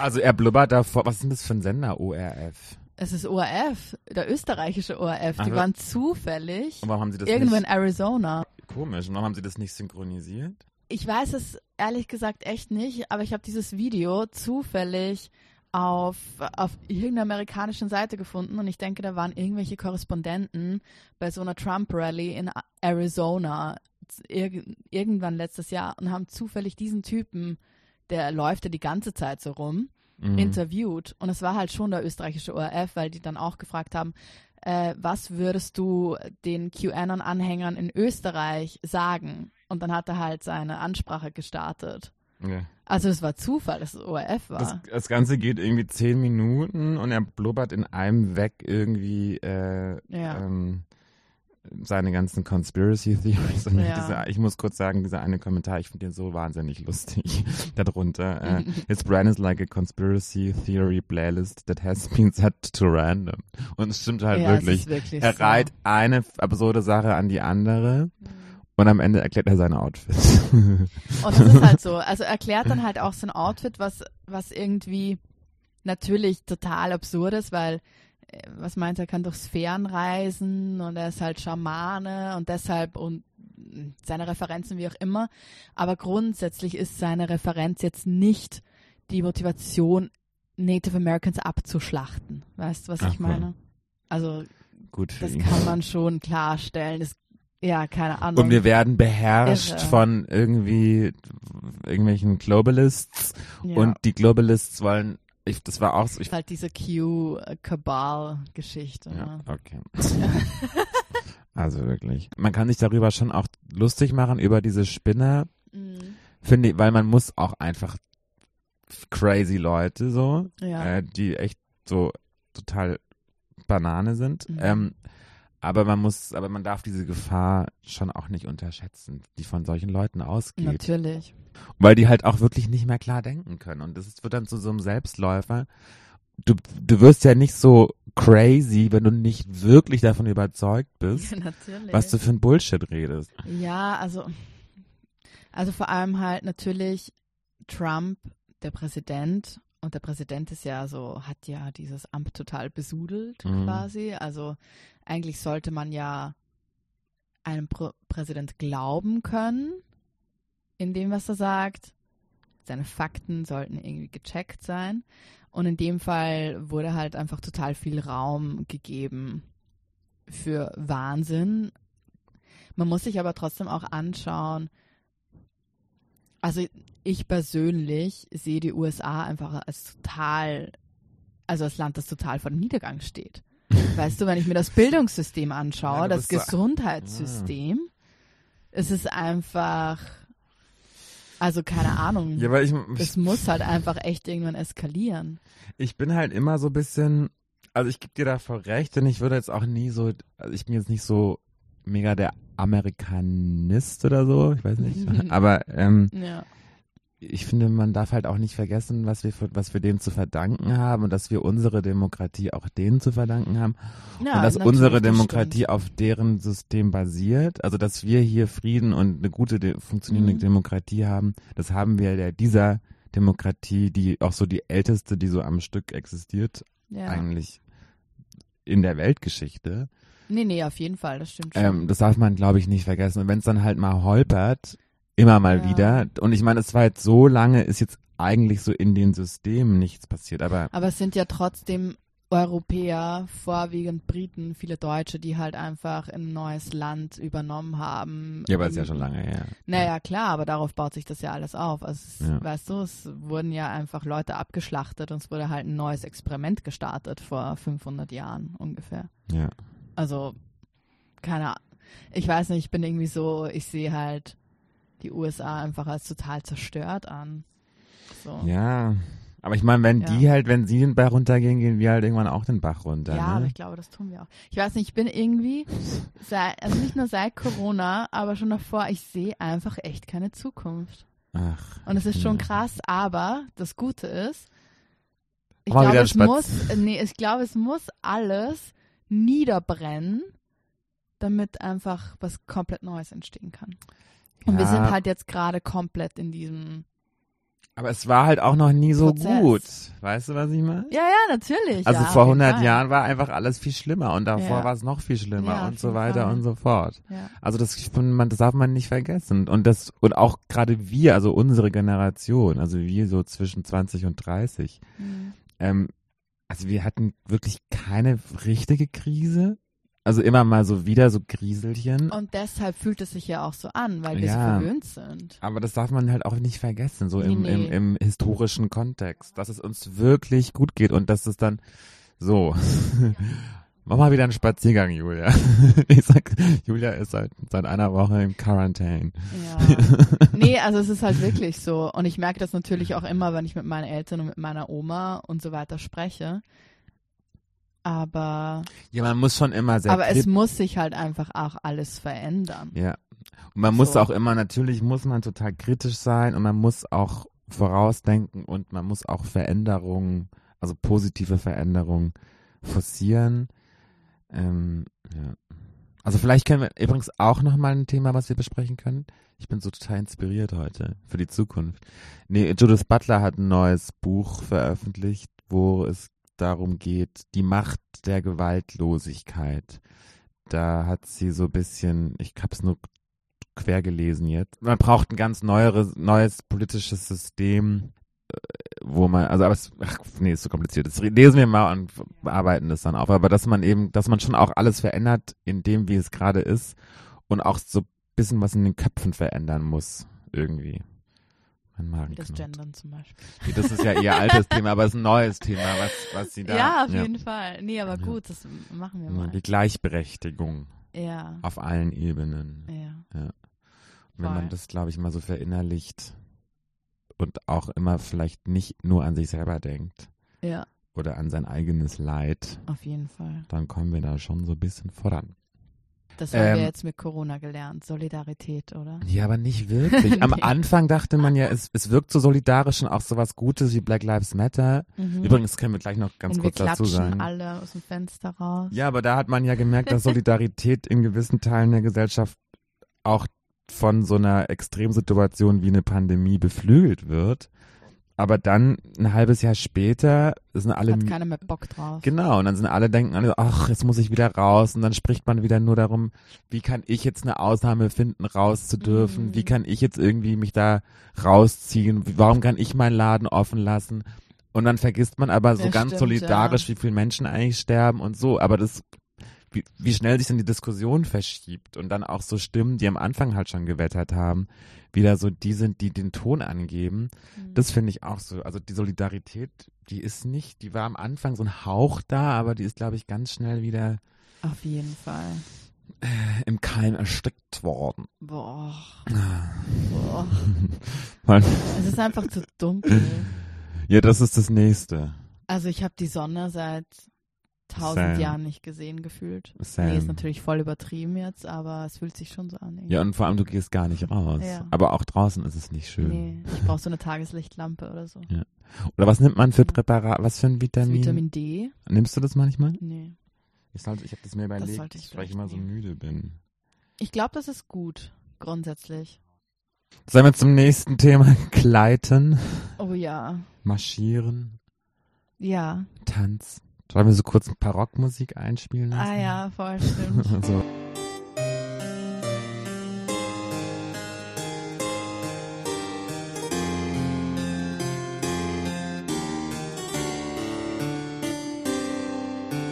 Also er blubbert davor. Was ist denn das für ein Sender? ORF. es ist ORF, der österreichische ORF, die Also- waren zufällig Und warum haben sie das irgendwo in? Arizona. Komisch. Und warum haben sie das nicht synchronisiert? Ich weiß es ehrlich gesagt echt nicht, aber ich habe dieses Video zufällig auf, auf irgendeiner amerikanischen Seite gefunden und ich denke, da waren irgendwelche Korrespondenten bei so einer Trump-Rally in Arizona irg irgendwann letztes Jahr und haben zufällig diesen Typen, der läuft ja die ganze Zeit so rum, Mhm. interviewt und es war halt schon der österreichische ORF, weil die dann auch gefragt haben, äh, was würdest du den QAnon-Anhängern in Österreich sagen? Und dann hat er halt seine Ansprache gestartet. Ja. Also es war Zufall, dass es ORF war. Das, das Ganze geht irgendwie zehn Minuten und er blubbert in einem weg irgendwie äh, Ja. ähm, seine ganzen Conspiracy Theories. Und Ja. diese, ich muss kurz sagen, dieser eine Kommentar, ich finde den so wahnsinnig lustig darunter. Äh, His brand is like a conspiracy theory playlist that has been set to random. Und es stimmt halt ja, wirklich. wirklich Er so. reiht eine absurde Sache an die andere und am Ende erklärt er seine Outfits. Und das ist halt so. Also erklärt dann halt auch sein Outfit, was, was irgendwie natürlich total absurd ist, weil, was meint er, kann durch Sphären reisen und er ist halt Schamane und deshalb und seine Referenzen wie auch immer. Aber grundsätzlich ist seine Referenz jetzt nicht die Motivation, Native Americans abzuschlachten. Weißt du, was Ach ich meine? Also, Gut das ihn. kann man schon klarstellen. Das, ja, keine Ahnung. Und wir werden beherrscht Irre. von irgendwie irgendwelchen Globalists ja. und die Globalists wollen, ich, das war auch so, ich, halt diese Q-Kabal-Geschichte. ja, Ne? okay. also wirklich. Man kann sich darüber schon auch lustig machen, über diese Spinner, Mhm. finde ich, weil man muss auch einfach crazy Leute so, Ja. äh, die echt so total Banane sind. Mhm. Ähm, aber man muss, aber man darf diese Gefahr schon auch nicht unterschätzen, die von solchen Leuten ausgeht. Natürlich. Weil die halt auch wirklich nicht mehr klar denken können. Und das wird dann zu so einem Selbstläufer. Du, du wirst ja nicht so crazy, wenn du nicht wirklich davon überzeugt bist, natürlich. was du für ein Bullshit redest. ja, also, also vor allem halt natürlich Trump, der Präsident, und der Präsident ist ja so, hat ja dieses Amt total besudelt Mhm. quasi. Also eigentlich sollte man ja einem Pr Präsident glauben können, in dem, was er sagt. Seine Fakten sollten irgendwie gecheckt sein. Und in dem Fall wurde halt einfach total viel Raum gegeben für Wahnsinn. Man muss sich aber trotzdem auch anschauen, also ich persönlich sehe die USA einfach als total, also als Land, das total vor dem Niedergang steht. Weißt du, wenn ich mir das Bildungssystem anschaue, Ja, das bist so- Gesundheitssystem, es ist einfach, also keine Ahnung. Ja, weil ich, Es muss halt einfach echt irgendwann eskalieren. ich bin halt immer so ein bisschen, also ich gebe dir da voll recht, denn ich würde jetzt auch nie so, also ich bin jetzt nicht so mega der Amerikanist oder so, ich weiß nicht, aber ähm, Ja. ich finde, man darf halt auch nicht vergessen, was wir, für, was wir denen zu verdanken haben und dass wir unsere Demokratie auch denen zu verdanken haben. Ja, und dass unsere das Demokratie stimmt. auf deren System basiert. Also, dass wir hier Frieden und eine gute, de funktionierende Mhm. Demokratie haben, das haben wir der dieser Demokratie, die auch so die älteste, die so am Stück existiert, Ja. eigentlich in der Weltgeschichte. Nee, nee, auf jeden Fall, das stimmt schon. Ähm, das darf man, glaube ich, nicht vergessen. Und wenn es dann halt mal holpert, immer mal Ja. wieder. Und ich meine, es war jetzt so lange, ist jetzt eigentlich so in den Systemen nichts passiert. Aber Aber es sind ja trotzdem Europäer, vorwiegend Briten, viele Deutsche, die halt einfach ein neues Land übernommen haben. ja, aber ist ja schon lange her. Naja, klar, aber darauf baut sich das ja alles auf. Also, es, Ja. weißt du, es wurden ja einfach Leute abgeschlachtet und es wurde halt ein neues Experiment gestartet vor 500 Jahren ungefähr. Ja. Also, keine Ahnung. Ich weiß nicht, ich bin irgendwie so, ich sehe halt die USA einfach als total zerstört an. So. Ja. Aber ich meine, wenn Ja. die halt, wenn sie den Bach runtergehen, gehen wir halt irgendwann auch den Bach runter. Ja, aber ne? ich glaube, das tun wir auch. Ich weiß nicht, ich bin irgendwie, seit, also nicht nur seit Corona, aber schon davor, ich sehe einfach echt keine Zukunft. Ach. Und es ist schon krass, aber das Gute ist, ich glaube, es muss, nee, ich glaube, es muss alles niederbrennen, damit einfach was komplett Neues entstehen kann. Und wir Ja, sind halt jetzt gerade komplett in diesem, Aber es war halt auch noch nie so Prozess. gut. Weißt du, was ich meine? ja, ja, natürlich. Also ja, vor auf jeden 100 Fall. Jahren war einfach alles viel schlimmer und davor Ja. war es noch viel schlimmer und so weiter Fall. und so fort. Ja. Also das, man, das darf man nicht vergessen. Und das, und auch gerade wir, also unsere Generation, also wir so zwischen 20 und 30, Mhm. ähm, also wir hatten wirklich keine richtige Krise. Also immer mal so wieder so Grieselchen. Und deshalb fühlt es sich ja auch so an, weil wir Ja. so verwöhnt sind. Aber das darf man halt auch nicht vergessen, so im, Nee, nee. im, im historischen Kontext, dass es uns wirklich gut geht und dass es dann so. Mach mal wieder einen Spaziergang, Julia. Ich sag, Julia ist seit, seit einer Woche im Quarantäne. Ja. nee, also es ist halt wirklich so. Und ich merke das natürlich auch immer, wenn ich mit meinen Eltern und mit meiner Oma und so weiter spreche. Aber, Ja, man muss schon immer sehr aber es muss sich halt einfach auch alles verändern. Ja. Und man muss So. auch immer, natürlich muss man total kritisch sein und man muss auch vorausdenken und man muss auch Veränderungen, also positive Veränderungen forcieren. Ähm, ja. Also vielleicht können wir übrigens auch nochmal ein Thema, was wir besprechen können. Ich bin so total inspiriert heute für die Zukunft. Nee, Judith Butler hat ein neues Buch veröffentlicht, wo es darum geht, die Macht der Gewaltlosigkeit. Da hat sie so ein bisschen, ich hab's nur quer gelesen jetzt. Man braucht ein ganz neueres, neues politisches System, äh, wo man, also aber es, ach, nee, ist so kompliziert. Das lesen wir mal und bearbeiten das dann auf. Aber dass man eben, dass man schon auch alles verändert in dem, wie es gerade ist und auch so ein bisschen was in den Köpfen verändern muss, irgendwie. Mein Magen das. Gendern zum Beispiel. Nee, Das ist ja ihr altes Thema, aber es ist ein neues Thema, was, was sie da. ja, auf jeden Fall. Nee, aber Ja. gut, das machen wir Ja, mal. Die Gleichberechtigung Ja, auf allen Ebenen. ja. Und wenn man das, glaube ich, mal so verinnerlicht und auch immer vielleicht nicht nur an sich selber denkt Ja, oder an sein eigenes Leid, auf jeden Fall. dann kommen wir da schon so ein bisschen voran. Das haben Ähm, wir jetzt mit Corona gelernt. Solidarität, oder? Ja, aber nicht wirklich. Am Nee. Anfang dachte man ja, es, es wirkt so solidarisch und auch so was Gutes wie Black Lives Matter. Mhm. Übrigens können wir gleich noch ganz und kurz wir dazu sagen. alle aus dem Fenster raus. Ja, aber da hat man ja gemerkt, dass Solidarität in gewissen Teilen der Gesellschaft auch von so einer Extremsituation wie eine Pandemie beflügelt wird. Aber dann ein halbes Jahr später sind alle Hat keiner mehr Bock drauf. Genau, und dann sind alle denken, ach, jetzt muss ich wieder raus. Und dann spricht man wieder nur darum, wie kann ich jetzt eine Ausnahme finden, raus zu dürfen? Mhm. Wie kann ich jetzt irgendwie mich da rausziehen? Warum kann ich meinen Laden offen lassen? Und dann vergisst man aber so Ja, ganz stimmt, solidarisch, ja. wie viele Menschen eigentlich sterben und so. Aber das, wie, wie schnell sich dann die Diskussion verschiebt und dann auch so Stimmen, die am Anfang halt schon gewettert haben, wieder so die sind, die den Ton angeben. Mhm. Das finde ich auch so. Also die Solidarität, die ist nicht, die war am Anfang so ein Hauch da, aber die ist, glaube ich, ganz schnell wieder Auf jeden Fall. im Keim erstickt worden. Boah. Boah. Weil- Es ist einfach zu dunkel. ja, das ist das Nächste. Also ich habe die Sonne seit tausend Same. Jahren nicht gesehen gefühlt. Sam. Nee, ist natürlich voll übertrieben jetzt, aber es fühlt sich schon so an. irgendwie. Ja, und vor allem, du gehst gar nicht raus. Ja. Aber auch draußen ist es nicht schön. Nee, ich brauche so eine Tageslichtlampe oder so. Oder was nimmt man für Präparat? Was für ein Das Vitamin? Vitamin D? Nimmst du das manchmal? Nee. Ich, sollte, ich habe das mir überlegt, sollte ich weil ich immer so müde bin. Ich glaube, das ist gut, grundsätzlich. Sollen wir zum nächsten Thema gleiten, Oh ja. marschieren, Ja. Tanz? Sollen wir so kurz ein paar Rockmusik einspielen lassen? Ah ja, voll stimmt. so.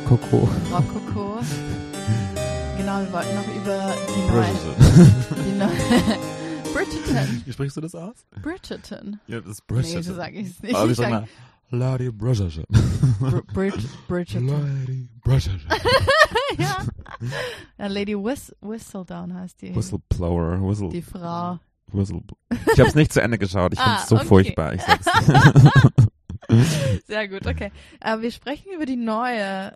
Coco. Rococo. Genau, wir wollten noch über die. Bridgerton. Die neu Bridgerton. Wie sprichst du das aus? Bridgerton. Ja, das ist Nee, Bridgerton. so sage ich es nicht. Aber ich Ich sag sag mal, Lady Bridgerton. Br Brid Bridgerton. Lady Bridgerton. ja. ja. Lady Whis Whistledown heißt die. Whistleblower, Whistle, Die Frau. Whistle. Ich habe es nicht zu Ende geschaut. Ich Ah, find's so okay. furchtbar. Ich sag's. Sehr gut, okay. Aber wir sprechen über die neue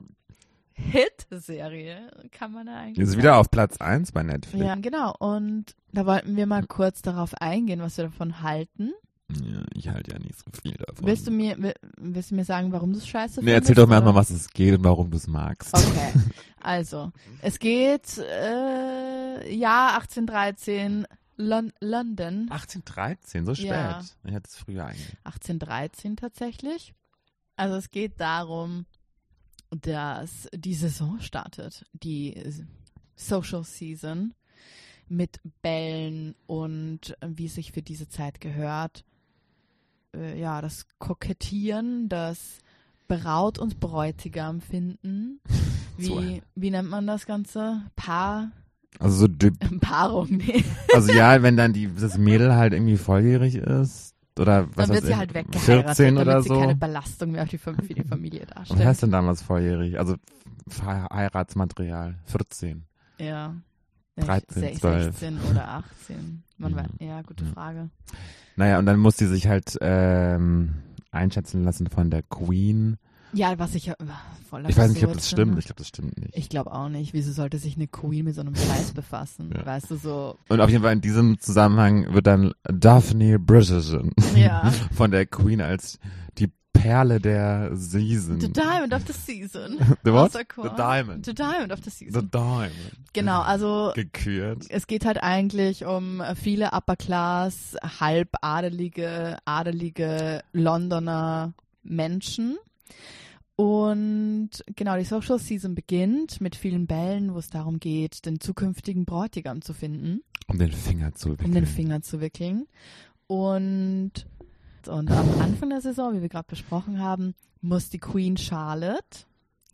Hit-Serie, kann man ja eigentlich Ist sagen. wieder auf Platz 1 bei Netflix. Ja, genau. Und da wollten wir mal kurz darauf eingehen, was wir davon halten. Ja, ich halte ja nicht so viel davon. Willst du mir, will- willst du mir sagen, warum du es scheiße nee, findest? erzähl doch mir erstmal, was es geht und warum du es magst. Okay, also, es geht, äh, Jahr 1813, Lon London. 1813, so spät. Ja. Ich hatte es früher eigentlich. 1813 tatsächlich. Also es geht darum, dass die Saison startet, die Social Season mit Bällen und wie es sich für diese Zeit gehört. Äh, ja, das Kokettieren, das Braut und Bräutigam finden. Wie, So. wie nennt man das Ganze? Paar, Also so dü- Paarung, nee. also ja, wenn dann die, das Mädel halt irgendwie volljährig ist oder was Dann wird sie halt weggeheiratet, 14 damit oder sie so. keine Belastung mehr für die, für die Familie Was darstellt. heißt denn damals volljährig? Also Heiratsmaterial. 14. Ja. 13, Sech- 12. 16 oder 18. Man Ja. weiß, ja, gute Ja. Frage. Naja, und dann muss sie sich halt ähm, einschätzen lassen von der Queen. Ja, was ich ja äh, voll Ich weiß nicht, ob das stimmt. finde. Ich glaube, das stimmt nicht. Ich glaube auch nicht. Wieso sollte sich eine Queen mit so einem Scheiß befassen? Ja. Weißt du, so. Und auf jeden Fall in diesem Zusammenhang wird dann Daphne Bridgerton Ja. von der Queen als Perle der Season. The Diamond of the Season. The what? The Diamond. The Diamond of the The Season. Diamond. Genau, also Gekürt. es geht halt eigentlich um viele Upper Class, halbadelige, adelige Londoner Menschen. Und genau, die Social Season beginnt mit vielen Bällen, wo es darum geht, den zukünftigen Bräutigam zu finden, Um den Finger zu wickeln. um den Finger zu wickeln. Und, und am Anfang der Saison, wie wir gerade besprochen haben, muss die Queen Charlotte,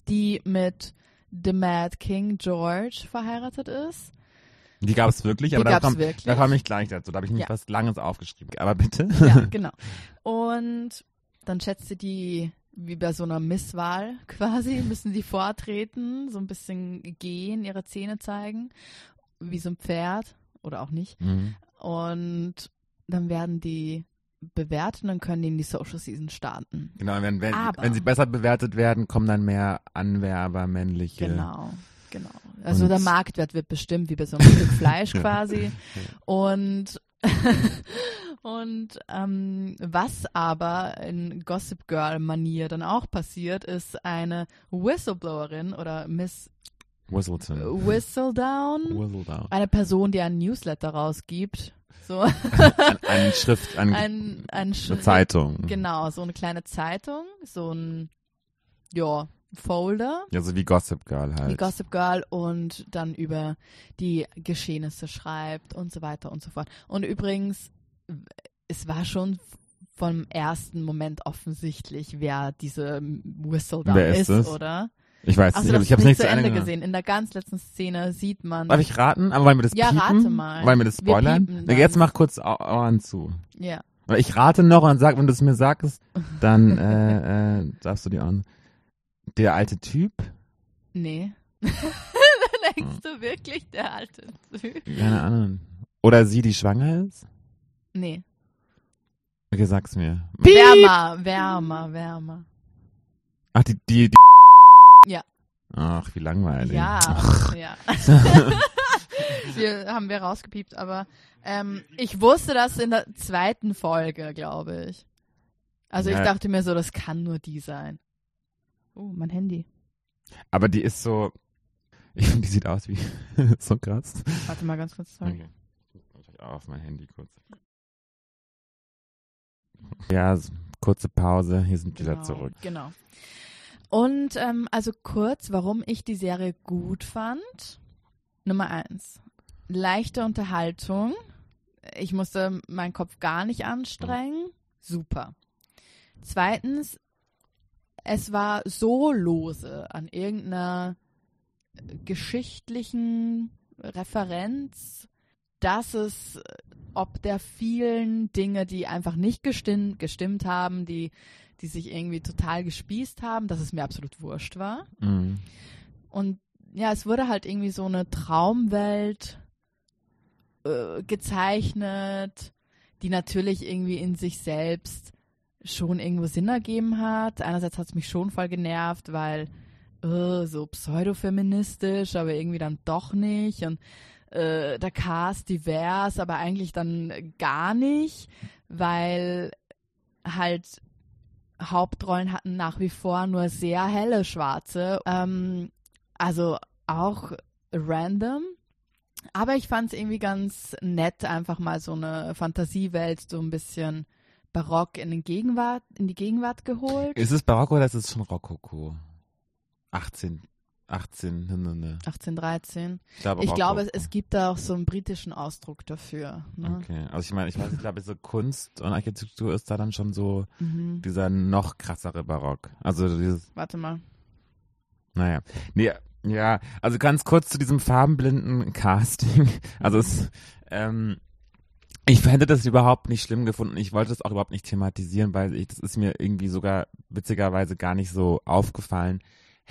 die mit The Mad King George verheiratet ist, Die gab es wirklich, aber da wirklich. da komm ich gleich dazu. Da habe ich nämlich Ja. was Langes aufgeschrieben. Aber bitte. Ja, genau. Und dann schätzt sie die, wie bei so einer Misswahl quasi, müssen die vortreten, so ein bisschen gehen, ihre Zähne zeigen, wie so ein Pferd oder auch nicht. Mhm. Und dann werden die bewertet und dann können die in die Social Season starten. Genau, wenn, wenn, Aber- wenn sie besser bewertet werden, kommen dann mehr Anwerber, männliche. Genau, genau. Also der Marktwert wird bestimmt, wie bei so einem Stück Fleisch quasi. Und, und ähm, was aber in Gossip Girl-Manier dann auch passiert, ist eine Whistleblowerin oder Miss. Whistledown, Whistledown. eine Person, die einen Newsletter rausgibt. So Ein, eine Schrift, ein, ein, ein eine Schritt- Zeitung. Genau, so eine kleine Zeitung, so ein ja, Folder. Ja, so wie Gossip Girl halt. wie Gossip Girl und dann über die Geschehnisse schreibt und so weiter und so fort. Und übrigens, es war schon vom ersten Moment offensichtlich, wer diese Whistledown Wer ist ist, oder? Ich weiß Hast nicht, ich habe es nicht zu Ende gesehen. gesehen? In der ganz letzten Szene sieht man. Darf ich raten? Aber wollen wir das Ja, piepen? rate mal. Wollen wir das Wir spoilern? Na, jetzt dann. mach kurz Ohren zu. Ja. Weil ich rate noch und sag, wenn du es mir sagst, dann äh, äh, darfst du die Ohren. Der alte Typ? Nee. Denkst du wirklich, der alte Typ? Keine Ahnung. Oder sie, die schwanger ist? Nee. Okay, sag's mir. Wärmer, wärmer, wärmer. Ach, die, die, die. Ja. Ach, wie langweilig. Ja, ja. wir haben wir rausgepiept, aber ähm, ich wusste das in der zweiten Folge, glaube ich. Also Ja. ich dachte mir so, das kann nur die sein. Oh, mein Handy. Aber die ist so, ich finde, die sieht aus wie, so krass. Warte mal ganz kurz. Sorry. Okay. Ich auch auf mein Handy kurz. Ja, kurze Pause, hier sind wir wieder Genau, zurück. Genau. Und ähm, also kurz, warum ich die Serie gut fand. Nummer eins, leichte Unterhaltung. Ich musste meinen Kopf gar nicht anstrengen. Super. Zweitens, es war so lose an irgendeiner geschichtlichen Referenz, dass es äh, ob der vielen Dinge, die einfach nicht gestimmt, gestimmt haben, die, die sich irgendwie total gespießt haben, dass es mir absolut wurscht war. Mhm. Und ja, es wurde halt irgendwie so eine Traumwelt äh, gezeichnet, die natürlich irgendwie in sich selbst schon irgendwo Sinn ergeben hat. Einerseits hat es mich schon voll genervt, weil äh, so pseudofeministisch, aber irgendwie dann doch nicht. Und äh, der Cast divers, aber eigentlich dann gar nicht, weil halt Hauptrollen hatten nach wie vor nur sehr helle Schwarze. Ähm, also auch random. Aber ich fand es irgendwie ganz nett, einfach mal so eine Fantasiewelt so ein bisschen barock in, den Gegenwart, in die Gegenwart geholt. Ist es Barocko oder ist es schon Rokoko? 18, 18, ne, ne, ne. 1813. Ich glaube, Ich glaube, es, es gibt da auch so einen britischen Ausdruck dafür. Ne? Okay, also ich meine, ich weiß, ich glaube, so Kunst und Architektur ist da dann schon so Mhm. dieser noch krassere Barock. Also dieses, Warte mal. naja. Nee, ja, also ganz kurz zu diesem farbenblinden Casting. Also es, ähm, ich hätte das überhaupt nicht schlimm gefunden. Ich wollte das auch überhaupt nicht thematisieren, weil ich, das ist mir irgendwie sogar witzigerweise gar nicht so aufgefallen.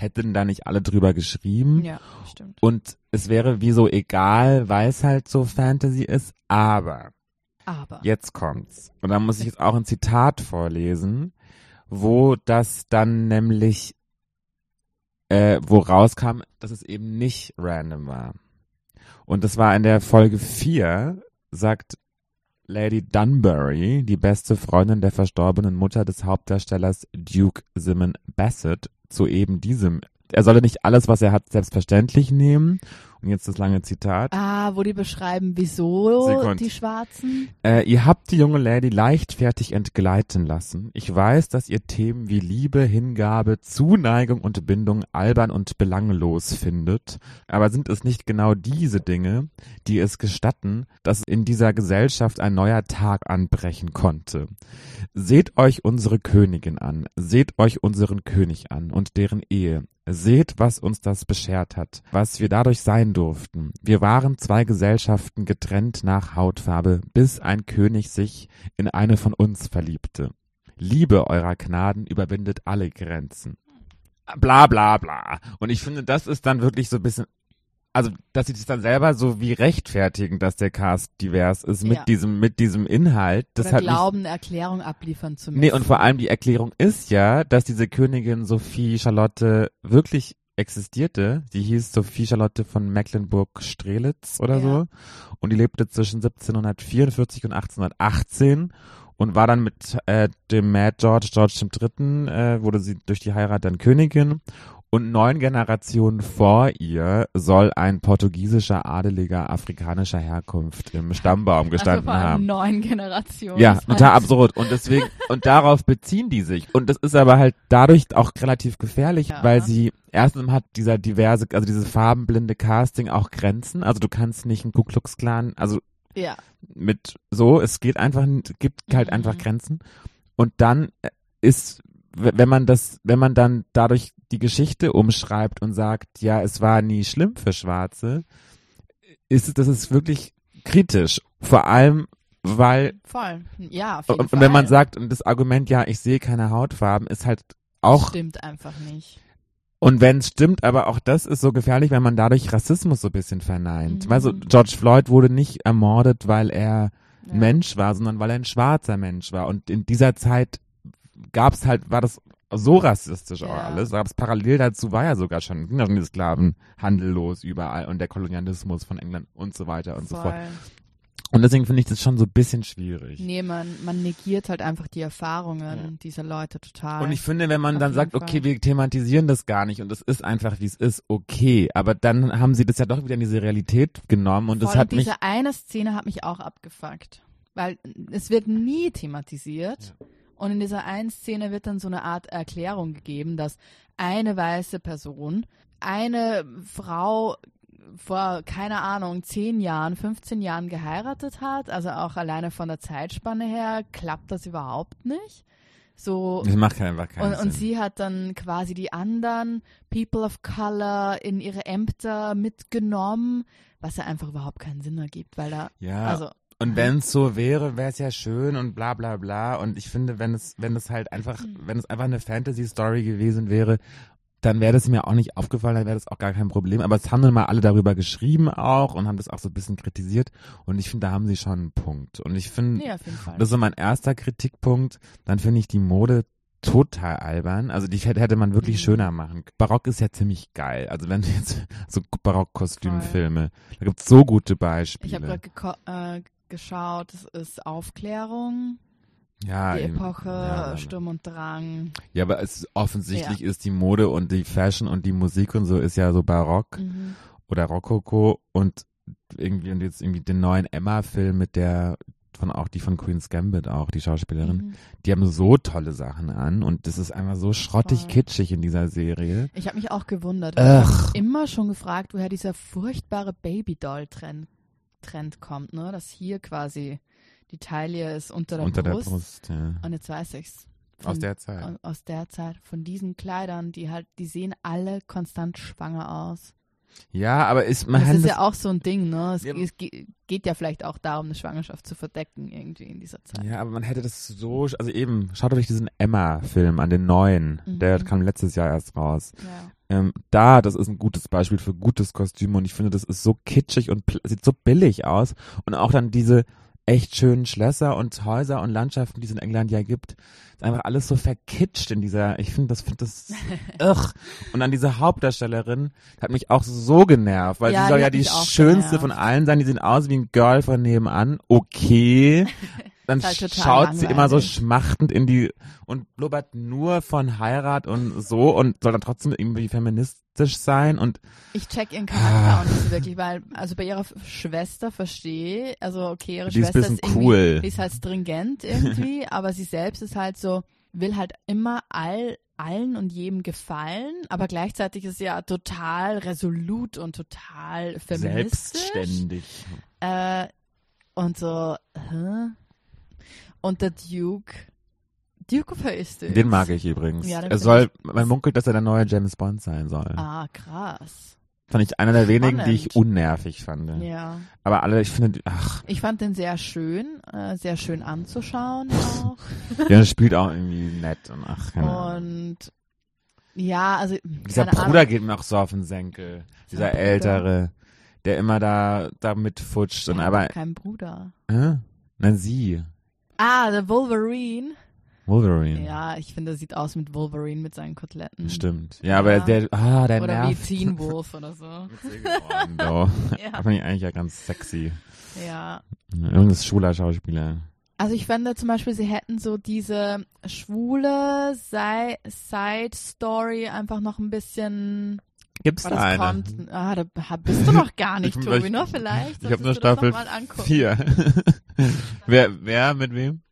Hätten da nicht alle drüber geschrieben. Ja, stimmt. Und es wäre wie so egal, weil es halt so Fantasy ist, aber Aber. Jetzt kommt's. Und da muss ich jetzt auch ein Zitat vorlesen, wo das dann nämlich, äh, wo rauskam, dass es eben nicht random war. Und das war in der Folge 4, sagt Lady Dunbury, die beste Freundin der verstorbenen Mutter des Hauptdarstellers Duke Simon Bassett, zu eben diesem. Er solle nicht alles, was er hat, selbstverständlich nehmen. Und jetzt das lange Zitat. Ah, wo die beschreiben, wieso Sekund. die Schwarzen. Äh, ihr habt die junge Lady leichtfertig entgleiten lassen. Ich weiß, dass ihr Themen wie Liebe, Hingabe, Zuneigung und Bindung albern und belanglos findet. Aber sind es nicht genau diese Dinge, die es gestatten, dass in dieser Gesellschaft ein neuer Tag anbrechen konnte? Seht euch unsere Königin an, seht euch unseren König an und deren Ehe. Seht, was uns das beschert hat, was wir dadurch sein durften. Wir waren zwei Gesellschaften getrennt nach Hautfarbe, bis ein König sich in eine von uns verliebte. Liebe eurer Gnaden überwindet alle Grenzen. Bla bla bla. Und ich finde, das ist dann wirklich so ein bisschen, also dass sie sich dann selber so wie rechtfertigen, dass der Cast divers ist mit Ja. diesem, mit diesem Inhalt. Das Oder hat mich glauben, eine Erklärung abliefern zu müssen. Nee, und vor allem die Erklärung ist ja, dass diese Königin Sophie Charlotte wirklich existierte. Die hieß Sophie Charlotte von Mecklenburg-Strelitz oder Ja. so. Und die lebte zwischen 1744 und 1818 und war dann mit äh, dem Mad George, George III., äh, wurde sie durch die Heirat dann Königin. Und neun Generationen vor ihr soll ein portugiesischer Adeliger afrikanischer Herkunft im Stammbaum gestanden also haben. neun Generationen. Ja, total heißt- absurd. Und deswegen, und darauf beziehen die sich. Und das ist aber halt dadurch auch relativ gefährlich, Ja. weil sie, erstens hat dieser diverse, also dieses farbenblinde Casting auch Grenzen. Also du kannst nicht einen Ku Klux Klan, also Ja, mit so, es geht einfach, es gibt halt Mhm. einfach Grenzen. Und dann äh, ist, wenn man das, wenn man dann dadurch die Geschichte umschreibt und sagt, ja, es war nie schlimm für Schwarze, ist es, das ist wirklich kritisch. Vor allem, weil voll. Ja, auf jeden und, Fall. wenn man sagt, und das Argument, ja, ich sehe keine Hautfarben, ist halt auch, Stimmt einfach nicht. und wenn es stimmt, aber auch das ist so gefährlich, wenn man dadurch Rassismus so ein bisschen verneint. Mhm. Du, George Floyd wurde nicht ermordet, weil er Ja. Mensch war, sondern weil er ein schwarzer Mensch war. Und in dieser Zeit gab's halt, war das so rassistisch auch Ja. alles. Aber es parallel dazu war ja sogar schon, ging ja schon die Sklavenhandel los überall und der Kolonialismus von England und so weiter und so fort. Voll. Und deswegen finde ich das schon so ein bisschen schwierig. Nee, man, man negiert halt einfach die Erfahrungen Ja. dieser Leute total. Und ich finde, wenn man Auf dann sagt, Fall. okay, wir thematisieren das gar nicht und es ist einfach, wie es ist, okay. Aber dann haben sie das ja doch wieder in diese Realität genommen und das Voll, hat und mich. diese eine Szene hat mich auch abgefuckt. Weil es wird nie thematisiert. Und in dieser einen Szene wird dann so eine Art Erklärung gegeben, dass eine weiße Person eine Frau vor, keine Ahnung, 10 Jahren, 15 Jahren geheiratet hat. Also auch alleine von der Zeitspanne her klappt das überhaupt nicht. So, Das macht einfach keinen und, und Sinn. sie hat dann quasi die anderen People of Color in ihre Ämter mitgenommen, was ja einfach überhaupt keinen Sinn ergibt, weil da, ja, also, und wenn es so wäre, wäre es ja schön und bla bla bla. Und ich finde, wenn es, wenn es halt einfach, Mhm. wenn es einfach eine Fantasy-Story gewesen wäre, dann wäre das mir auch nicht aufgefallen, dann wäre das auch gar kein Problem. Aber es haben dann mal alle darüber geschrieben auch und haben das auch so ein bisschen kritisiert. Und ich finde, da haben sie schon einen Punkt. Und ich finde, Fall. Das ist so mein erster Kritikpunkt. Dann finde ich die Mode total albern. Also die hätte hätte man wirklich Mhm. schöner machen. Barock ist ja ziemlich geil. Also wenn du jetzt so Barock-Kostümfilme, da gibt's so gute ich habe Beispiele. gerade geschaut, es ist Aufklärung, ja, die. Epoche, ja, Sturm und Drang. ja, aber es offensichtlich ist die Mode und die Fashion und die Musik und so ist ja so Barock Mhm. oder Rokoko und irgendwie und jetzt irgendwie den neuen Emma-Film mit der von auch die von Queen's Gambit auch die Schauspielerin. Mhm. die haben so tolle Sachen an und das ist einfach so schrottig Voll. kitschig in dieser Serie. Ich habe mich auch gewundert. Ich habe immer schon gefragt, woher dieser furchtbare Babydoll-Trend Trend kommt, ne? Dass hier quasi die Taille ist unter der Unter Brust. der Brust, ja. Und jetzt weiß ich's. Aus Von- der Zeit. au- aus der Zeit, von diesen Kleidern, die halt, die sehen alle konstant schwanger aus. Ja, aber ist, man das ist das, ja auch so ein Ding, ne? Es, Ja. es ge- geht ja vielleicht auch darum, eine Schwangerschaft zu verdecken irgendwie in dieser Zeit. ja, aber man hätte das so, also eben, schaut euch diesen Emma-Film an, den neuen, Mhm. der kam letztes Jahr erst raus. Ja. Ähm, da, das ist ein gutes Beispiel für gutes Kostüm und ich finde, das ist so kitschig und sieht so billig aus und auch dann diese echt schönen Schlösser und Häuser und Landschaften, die es in England ja gibt, ist einfach alles so verkitscht in dieser, ich finde das, finde das, ugh. Und dann diese Hauptdarstellerin hat mich auch so genervt, weil Ja, sie soll die ja die schönste genervt. von allen sein, die sehen aus wie ein Girl von nebenan, okay. Dann Ist halt schaut sie immer so langweilig. schmachtend in die und blubbert nur von Heirat und so und soll dann trotzdem irgendwie feministisch sein und Ich check ihren Charakter auch nicht so wirklich, weil, also bei ihrer Schwester verstehe, also okay, ihre Die ist Schwester bisschen ist irgendwie, cool. die ist halt stringent irgendwie, aber sie selbst ist halt so, will halt immer all, allen und jedem gefallen, aber gleichzeitig ist sie ja total resolut und total feministisch. selbstständig. Äh, und so, hä? Und der Duke, Duke of Hastings. Den mag ich übrigens. Ja, er soll, man munkelt, dass er der neue James Bond sein soll. Ah, krass. Fand ich einer der wenigen, die ich unnervig fand. Ja. Aber alle, ich finde, ach, Ich fand den sehr schön, äh, sehr schön anzuschauen auch. der spielt auch irgendwie nett und ach, keine. Und ja, also Dieser Bruder Ahnung. geht mir auch so auf den Senkel. Dieser Bruder? ältere, der immer da, da mitfutscht und Er hat aber, kein Bruder. äh? Nein, sie. Ah, der Wolverine. Wolverine. Ja, ich finde, er sieht aus mit Wolverine mit seinen Koteletten. Stimmt. Ja, aber Ja. der, ah, der Oder wie nervt. Teen Wolf oder so. Ja. Fand ich eigentlich ja ganz sexy. ja. Irgendein schwuler Schauspieler. Also ich fände zum Beispiel, sie hätten so diese schwule Si- Side-Story einfach noch ein bisschen Gibt's da eine? kommt. Ah, da bist du noch gar nicht, Ich- Tobi, nur vielleicht. Ich habe nur Staffel noch mal angucken. 4. wer, wer mit wem?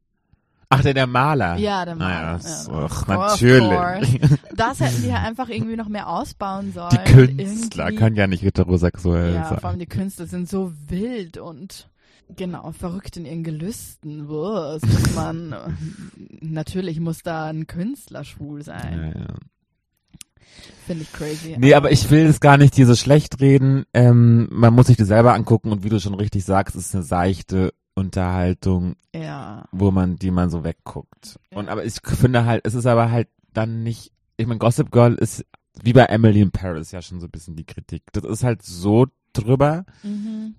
Ach, der, der Maler. Ja, der Maler, Naja, das, ja. ach, natürlich. Das hätten die ja einfach irgendwie noch mehr ausbauen sollen. Die Künstler Irgendwie- können ja nicht heterosexuell Ja, vor sein. allem die Künstler sind so wild und genau, verrückt in ihren Gelüsten. Muss man, natürlich muss da ein Künstler schwul sein. Ja, ja. Finde ich crazy. Nee, aber ich will es gar nicht hier so schlecht reden. Ähm, man muss sich das selber angucken und wie du schon richtig sagst, es ist eine seichte Unterhaltung, Ja. wo man, die man so wegguckt. Und aber ich finde halt, es ist aber halt dann nicht, ich meine, Gossip Girl ist wie bei Emily in Paris ja schon so ein bisschen die Kritik. Das ist halt so drüber Mhm.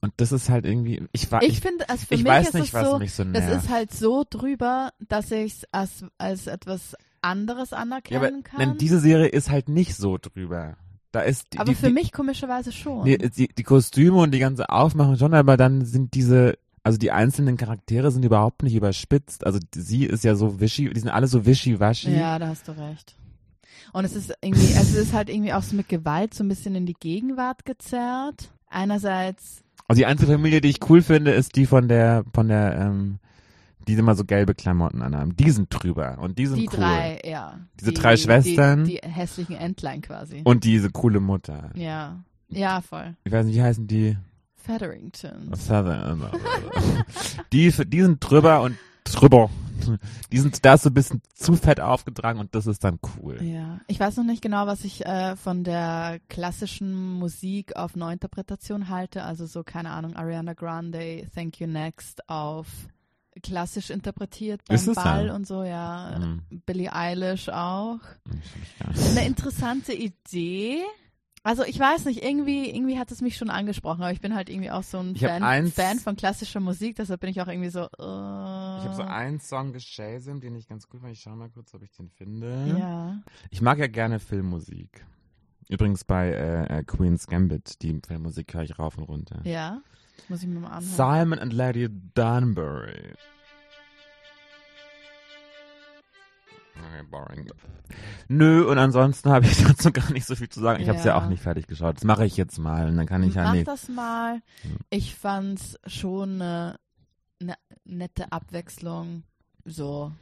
und das ist halt irgendwie, ich war, Ich ich, finde, also für ich mich weiß ist nicht, es was so, mich so Das nervt. ist halt so drüber, dass ich es als, als etwas anderes Ja, anerkennen aber kann. diese Serie ist halt nicht so drüber. Da ist die, aber die, für die, mich komischerweise schon. Nee, die, die Kostüme und die ganze Aufmachung schon, aber dann sind diese, also die einzelnen Charaktere sind überhaupt nicht überspitzt. Also sie ist ja so wischi, die sind alle so wischiwaschi. Ja, da hast du recht. Und es ist irgendwie, also es ist halt irgendwie auch so mit Gewalt so ein bisschen in die Gegenwart gezerrt. Einerseits, Also die einzige Familie, die ich cool finde, ist die von der, von der, ähm, die immer so gelbe Klamotten anhaben. Die sind drüber und die sind die cool. drei, ja. Diese die, drei Schwestern. Die, die hässlichen Entlein quasi. Und diese coole Mutter. ja. Ja, voll. Ich weiß nicht, wie heißen die? Featherington. Southern. die, die sind drüber und drüber. Die sind da so ein bisschen zu fett aufgetragen und das ist dann cool. Ja, ich weiß noch nicht genau, was ich äh, von der klassischen Musik auf Neuinterpretation halte. Also so, keine Ahnung, Ariana Grande, Thank You Next auf klassisch interpretiert beim Ist Ball ja? und so, ja. Mhm. Billie Eilish auch. Eine interessante Idee. Also ich weiß nicht, irgendwie, irgendwie hat es mich schon angesprochen, aber ich bin halt irgendwie auch so ein Fan, eins- Fan von klassischer Musik, deshalb bin ich auch irgendwie so. Äh, Ich habe so einen Song geschasemt, den ich ganz gut fand. Ich schau mal kurz, ob ich den finde. Ja. Ich mag ja gerne Filmmusik. Übrigens bei äh, äh, Queen's Gambit, die Filmmusik höre ich rauf und runter. Ja. Muss ich mir mal anhören. Simon and Lady Dunbury. Okay, boring. Nö, und ansonsten habe ich dazu gar nicht so viel zu sagen. Ich habe es ja Ja. auch nicht fertig geschaut. Das mache ich jetzt mal und dann kann ich ja Mach nicht. das mal. Ich fand's schon eine, eine nette Abwechslung. So.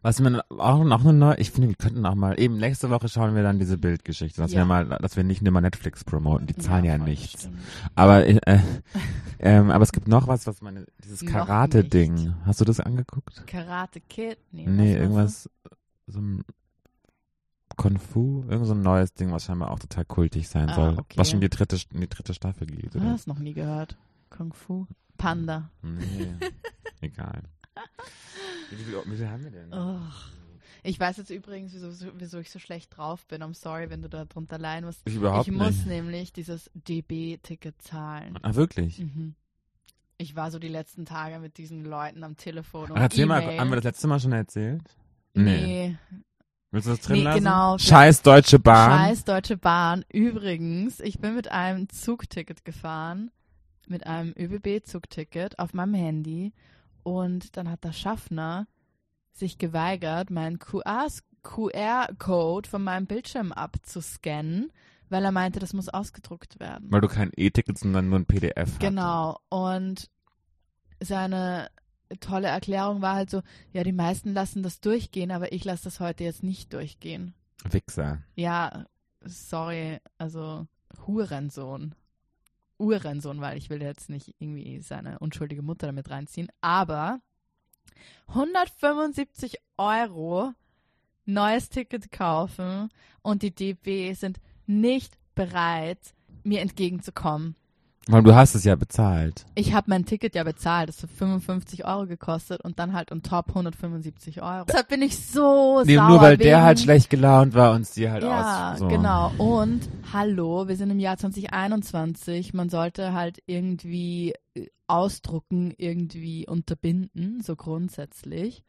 Was mir auch noch eine neue, ich finde, wir könnten auch mal, eben nächste Woche schauen wir dann diese Bildgeschichte, dass Ja. wir mal, dass wir nicht nur mal Netflix promoten, die zahlen ja, voll, nichts. stimmt. Aber, äh, ähm, aber es gibt noch was, was meine, dieses Karate-Ding. Hast du das angeguckt? Karate Kid? Nee, Nee, irgendwas, so ein Kung Fu, irgend so ein neues Ding, was scheinbar auch total kultig sein Ah, soll. okay. Was schon die dritte, in die dritte Staffel geht. das? Oder? Hast noch nie gehört. Kung Fu. Panda. Nee, egal. Wie viel, wie viel haben wir denn? Oh. Ich weiß jetzt übrigens, wieso, wieso ich so schlecht drauf bin. I'm sorry, wenn du da drunter leiden musst. Ich überhaupt ich muss nicht. nämlich dieses DB-Ticket zahlen. Ah, wirklich? Mhm. Ich war so die letzten Tage mit diesen Leuten am Telefon und Ach, erzähl mal, E-Mail. haben wir das letzte Mal schon erzählt? Nee, Willst du das drin Nee, lassen? genau. Scheiß Deutsche Bahn. Scheiß Deutsche Bahn. Übrigens, ich bin mit einem Zugticket gefahren, mit einem ÖBB-Zugticket auf meinem Handy und dann hat der Schaffner sich geweigert, meinen QR-Code von meinem Bildschirm abzuscannen, weil er meinte, das muss ausgedruckt werden. Weil du kein E-Ticket, sondern nur ein PDF hast. Genau. Und seine tolle Erklärung war halt so, ja, die meisten lassen das durchgehen, aber ich lasse das heute jetzt nicht durchgehen. Wichser. Ja, sorry, also Hurensohn. Uhrensohn, weil ich will jetzt nicht irgendwie seine unschuldige Mutter damit reinziehen, aber 175 Euro neues Ticket kaufen und die DB sind nicht bereit, mir entgegenzukommen. Weil du hast es ja bezahlt. Ich habe mein Ticket ja bezahlt, das hat 55 Euro gekostet und dann halt on top 175 Euro. Deshalb bin ich so Nee, sauer. nur weil der wegen- halt schlecht gelaunt war und sie halt ja, aus. So. genau. Und hallo, wir sind im Jahr 2021. Man sollte halt irgendwie äh, ausdrucken, irgendwie unterbinden, so grundsätzlich.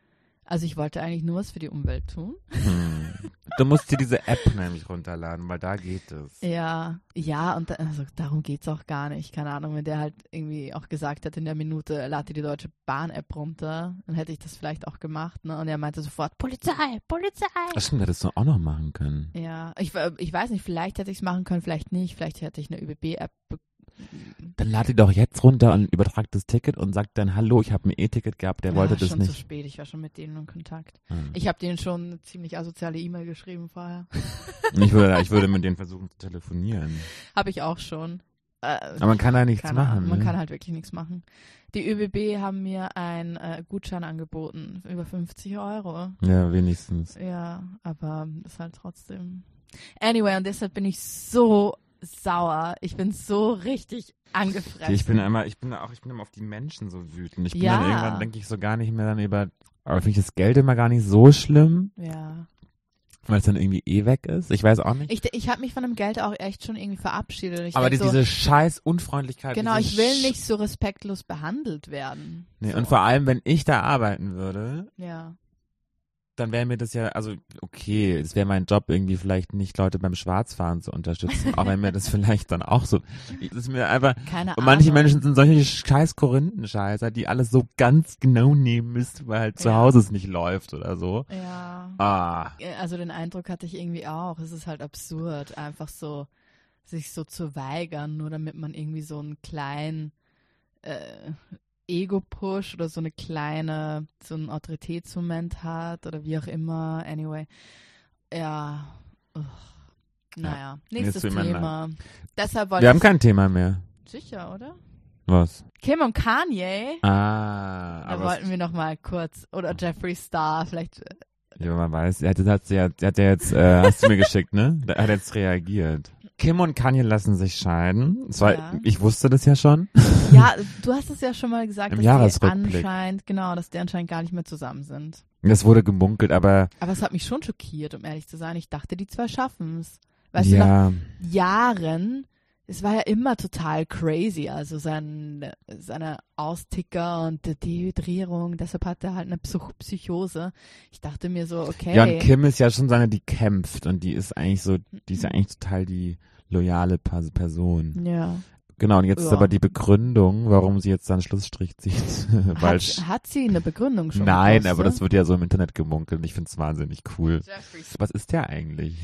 Also ich wollte eigentlich nur was für die Umwelt tun. Hm. Du musst dir diese App nämlich runterladen, weil da geht es. Ja, ja, und da, also darum geht's auch gar nicht. Keine Ahnung, wenn der halt irgendwie auch gesagt hat in der Minute, lad dir die Deutsche Bahn-App runter, dann hätte ich das vielleicht auch gemacht. Ne? Und er meinte sofort, Polizei, Polizei. Ach stimmt, hättest du auch noch machen können. Ja, ich, ich weiß nicht, vielleicht hätte ich es machen können, vielleicht nicht. Vielleicht hätte ich eine ÖBB-App. be- Dann lad die doch jetzt runter und übertrag das Ticket und sag dann, hallo, ich habe ein E-Ticket gehabt, der wollte ja, das schon zu nicht. spät, ich war schon mit denen in Kontakt. Hm. Ich habe denen schon eine ziemlich asoziale E-Mail geschrieben vorher. Ich würde, ich würde mit denen versuchen zu telefonieren. habe ich auch schon. Äh, Aber man kann da nichts keine machen. Man ne? kann halt wirklich nichts machen. Die ÖBB haben mir einen äh, Gutschein angeboten, über 50 Euro. Ja, wenigstens. Ja, aber ist halt trotzdem. Anyway, und deshalb bin ich so sauer. Ich bin so richtig angefressen. Ich bin immer, ich bin auch, ich bin immer auf die Menschen so wütend. Ich bin Ja. dann irgendwann denke ich so gar nicht mehr dann über, aber finde ich das Geld immer gar nicht so schlimm, ja. weil es dann irgendwie eh weg ist. Ich weiß auch nicht. Ich, ich habe mich von dem Geld auch echt schon irgendwie verabschiedet. Ich aber die, so, diese scheiß Unfreundlichkeit. Genau, ich will nicht so respektlos behandelt werden. Nee, so. und vor allem, wenn ich da arbeiten würde, Ja. Dann wäre mir das ja, also okay, es wäre mein Job irgendwie vielleicht nicht Leute beim Schwarzfahren zu unterstützen, auch wenn mir das vielleicht dann auch so, das ist mir einfach, Keine und manche Ahnung. Menschen sind solche scheiß Korinthenscheißer, die alles so ganz genau nehmen müssen, weil halt zu Ja. Hause es nicht läuft oder so. Ja. Ah, Also den Eindruck hatte ich irgendwie auch. Es ist halt absurd, einfach so sich so zu weigern, nur damit man irgendwie so einen kleinen äh, Ego-Push oder so eine kleine, so einen Autoritätsmoment hat oder wie auch immer. Anyway. Ja. Ugh. Naja, nächstes will man Thema. Deshalb wollte wir haben kein Thema mehr. sicher, oder? Was? Kim und Kanye. Ah, Da wollten wir noch mal kurz oder Jeffree Star vielleicht. äh, Ja, man weiß, er hat, hat, hat, hat ja jetzt, äh, hast du mir geschickt, ne? Er hat jetzt reagiert. Kim und Kanye lassen sich scheiden. Das war, Ja. Ich wusste das ja schon. Ja, du hast es ja schon mal gesagt, Im dass die Jahresrückblick. anscheinend, genau, dass die anscheinend gar nicht mehr zusammen sind. Das wurde gemunkelt, aber Aber es hat mich schon schockiert, um ehrlich zu sein. Ich dachte, die zwei schaffen's. Weißt du, nach ja, Jahren, es war ja immer total crazy, also sein, seine Austicker und die Dehydrierung, deshalb hat er halt eine Psych Psychose. Ich dachte mir so, okay. ja, und Kim ist ja schon seine, die kämpft und die ist eigentlich so, die ist ja eigentlich total die loyale Person. ja. Genau, und jetzt ist Ja. aber die Begründung, warum sie jetzt seinen Schlussstrich zieht. Weil sch- Hat, hat sie eine Begründung schon? Nein, gepostet? aber das wird ja so im Internet gemunkelt und ich finde es wahnsinnig cool. Jeffree Was ist der eigentlich?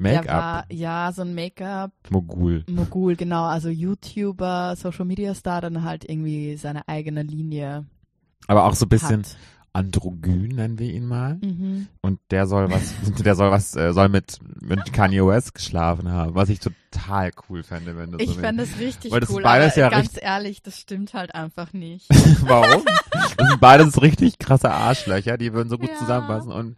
Make-up, ja, so ein Make-up, Mogul. Mogul, genau, also YouTuber, Social Media Star, dann halt irgendwie seine eigene Linie Aber auch so ein bisschen hat. androgyn, nennen wir ihn mal. Mhm. Und der soll was, der soll was, äh, soll mit, mit Kanye West geschlafen haben, was ich total cool fände, wenn das Ich so fände es richtig Weil das cool, beides aber ja ganz ehrlich, das stimmt halt einfach nicht. Warum? Das sind beides richtig krasse Arschlöcher, die würden so gut Ja. zusammenpassen und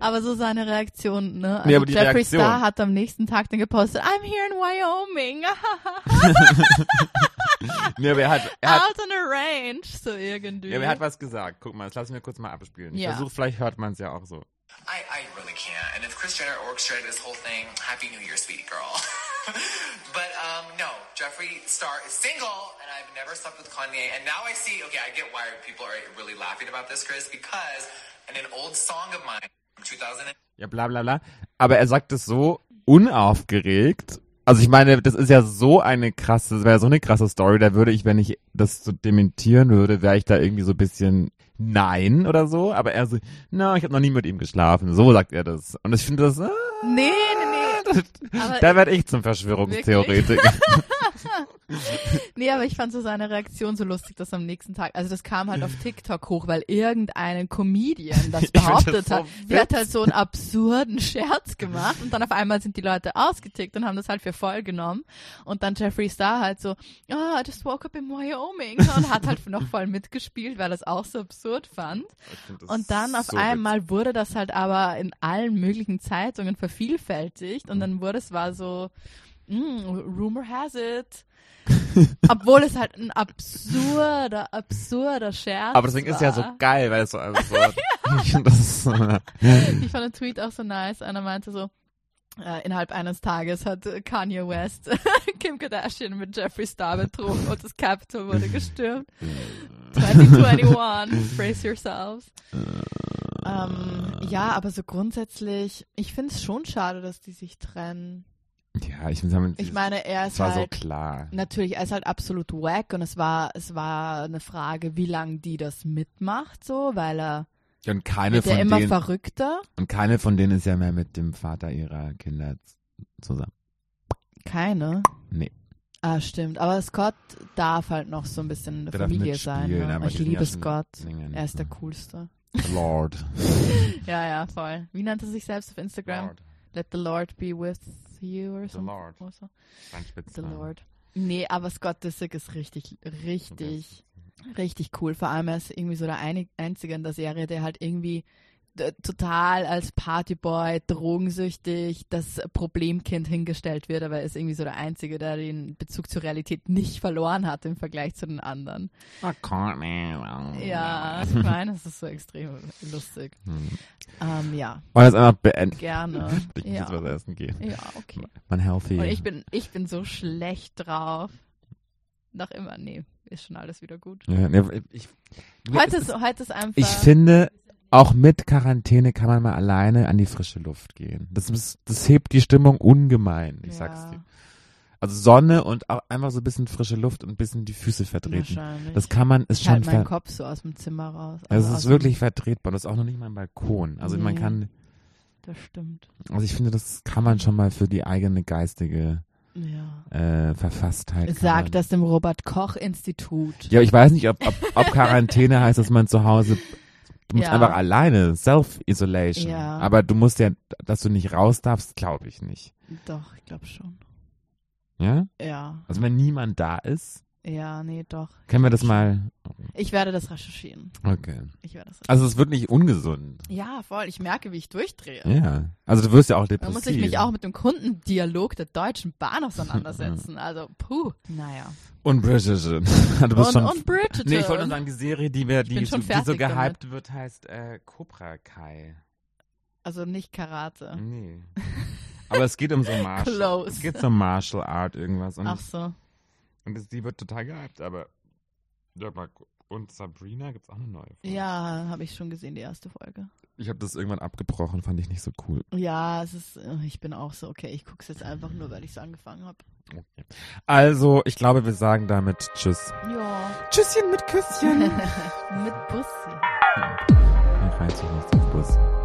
Aber so seine Reaktion, ne? Also Nee, aber die Jeffree Reaktion. Star hat am nächsten Tag dann gepostet, I'm here in Wyoming, nee, aber er hat, er hat, out on a range, so irgendwie. ja, aber er hat was gesagt. Guck mal, das lassen wir kurz mal abspielen. Ich Ja. versuche, vielleicht hört man es ja auch so. I, I really can't. And if Chris Jenner orchestrated this whole thing, Happy New Year, sweetie girl. but um, no, Jeffree Star is single, and I've never slept with Kanye. And now I see, okay, I get why people are really laughing about this, Chris, because in an old song of mine from 2000. Ja, bla bla bla. Aber er sagt es so unaufgeregt. Also ich meine, das ist ja so eine krasse, das wäre so eine krasse Story, da würde ich, wenn ich das so dementieren würde, wäre ich da irgendwie so ein bisschen nein oder so. Aber er so, no, ich habe noch nie mit ihm geschlafen. So sagt er das. Und ich finde das, ah, Nee, nee, nee. Aber- da werde ich zum Verschwörungstheoretiker. Nee, aber ich fand so seine Reaktion so lustig, dass am nächsten Tag, also das kam halt auf TikTok hoch, weil irgendeinen Comedian das behauptet das hat. Der hat halt so einen absurden Scherz gemacht und dann auf einmal sind die Leute ausgetickt und haben das halt für voll genommen. Und dann Jeffree Star halt so, oh, I just woke up in Wyoming und hat halt noch voll mitgespielt, weil er es auch so absurd fand. Und dann auf so einmal wurde das halt aber in allen möglichen Zeitungen vervielfältigt und dann wurde es war so, mm, rumor has it. Obwohl es halt ein absurder, absurder Scherz Aber deswegen ist es ja so war. geil, weil es so absurd. Ist Ich fand den Tweet auch so nice. Einer meinte so, äh, innerhalb eines Tages hat Kanye West Kim Kardashian mit Jeffree Star betrogen und das Capitol wurde gestürmt. 2021, brace yourselves. Ähm, ja, aber so grundsätzlich, ich finde es schon schade, dass die sich trennen. Ja, ich finde, Ich meine, er ist war so halt, klar. natürlich, er ist halt absolut wack und es war, es war eine Frage, wie lange die das mitmacht, so, weil er Und keine von immer denen, verrückter. und keine von denen ist ja mehr mit dem Vater ihrer Kinder zusammen. Keine. Nee. Ah, stimmt. Aber Scott darf halt noch so ein bisschen eine Der Familie sein. Ne? Ich liebe Scott. Er ist der mehr. coolste. Lord. Ja, ja, voll. Wie nannte er sich selbst auf Instagram? Lord. Let the Lord be with you or The so. Lord. So. Sein The. Lord. Nee, aber Scott Disick ist richtig, richtig, richtig cool. Vor allem er ist irgendwie so der Einig- Einzige in der Serie, der halt irgendwie total als Partyboy, drogensüchtig, das Problemkind hingestellt wird, aber er ist irgendwie so der Einzige, der den Bezug zur Realität nicht verloren hat im Vergleich zu den anderen. Ja, ich meine, das ist so extrem lustig. Hm. Ähm, ja, Wollen wir das einfach beenden? gerne. Ich muss jetzt Ja. was essen gehen. ja, okay. Man healthy. Und ich bin, ich bin so schlecht drauf. Noch immer, nee, ist schon alles wieder gut. ja, nee, ich, Heute ist, heute ist einfach. ich finde, auch mit Quarantäne kann man mal alleine an die frische Luft gehen. Das, ist, das hebt die Stimmung ungemein, ich sag's Ja, dir. Also Sonne und auch einfach so ein bisschen frische Luft und ein bisschen die Füße vertreten. Das kann man, ist ich schon halt meinen Kopf so aus dem Zimmer raus. also es ist wirklich vertretbar. Das ist auch noch nicht mal ein Balkon. Also man Nee. kann, Das stimmt. also ich finde, das kann man schon mal für die eigene geistige Ja. äh, Verfasstheit. man- Sagt das dem Robert-Koch-Institut. Ja, ich weiß nicht, ob, ob, ob Quarantäne heißt, dass man zu Hause, du musst Ja. einfach alleine, Self-Isolation. Ja. Aber du musst ja, dass du nicht raus darfst, glaube ich nicht. Doch, ich glaube schon. Ja? Ja. Also wenn niemand da ist, Ja, nee, doch. können wir das mal, Ich werde das recherchieren. okay. Ich werde das recherchieren. Also es wird nicht ungesund. Ja, voll. Ich merke, wie ich durchdrehe. Ja. Also du wirst ja auch Da depressiv. muss ich mich auch mit dem Kundendialog der Deutschen Bahn auseinandersetzen. Also, puh. Naja. Und Bridgerton. Du bist Und, schon, und Bridgerton. nee, ich wollte nur sagen, die Serie, die wir, die, so, die so gehypt wird, heißt äh, Cobra Kai. Also nicht Karate. Nee. Aber es geht um so Martial. Close. Es geht so Martial Art irgendwas. Und Ach so. Und das, die wird total gehypt, aber. Ja, und Sabrina gibt's auch eine neue. Folge. Ja, habe ich schon gesehen, die erste Folge. Ich habe das irgendwann abgebrochen, fand ich nicht so cool. Ja, es ist, äh, ich bin auch so, okay, ich gucke es jetzt einfach nur, weil ich es angefangen habe. Okay. Also, ich glaube, wir sagen damit Tschüss. Ja. Tschüsschen mit Küsschen. Mit Bussi. Ich reiß dich nicht ins Bus.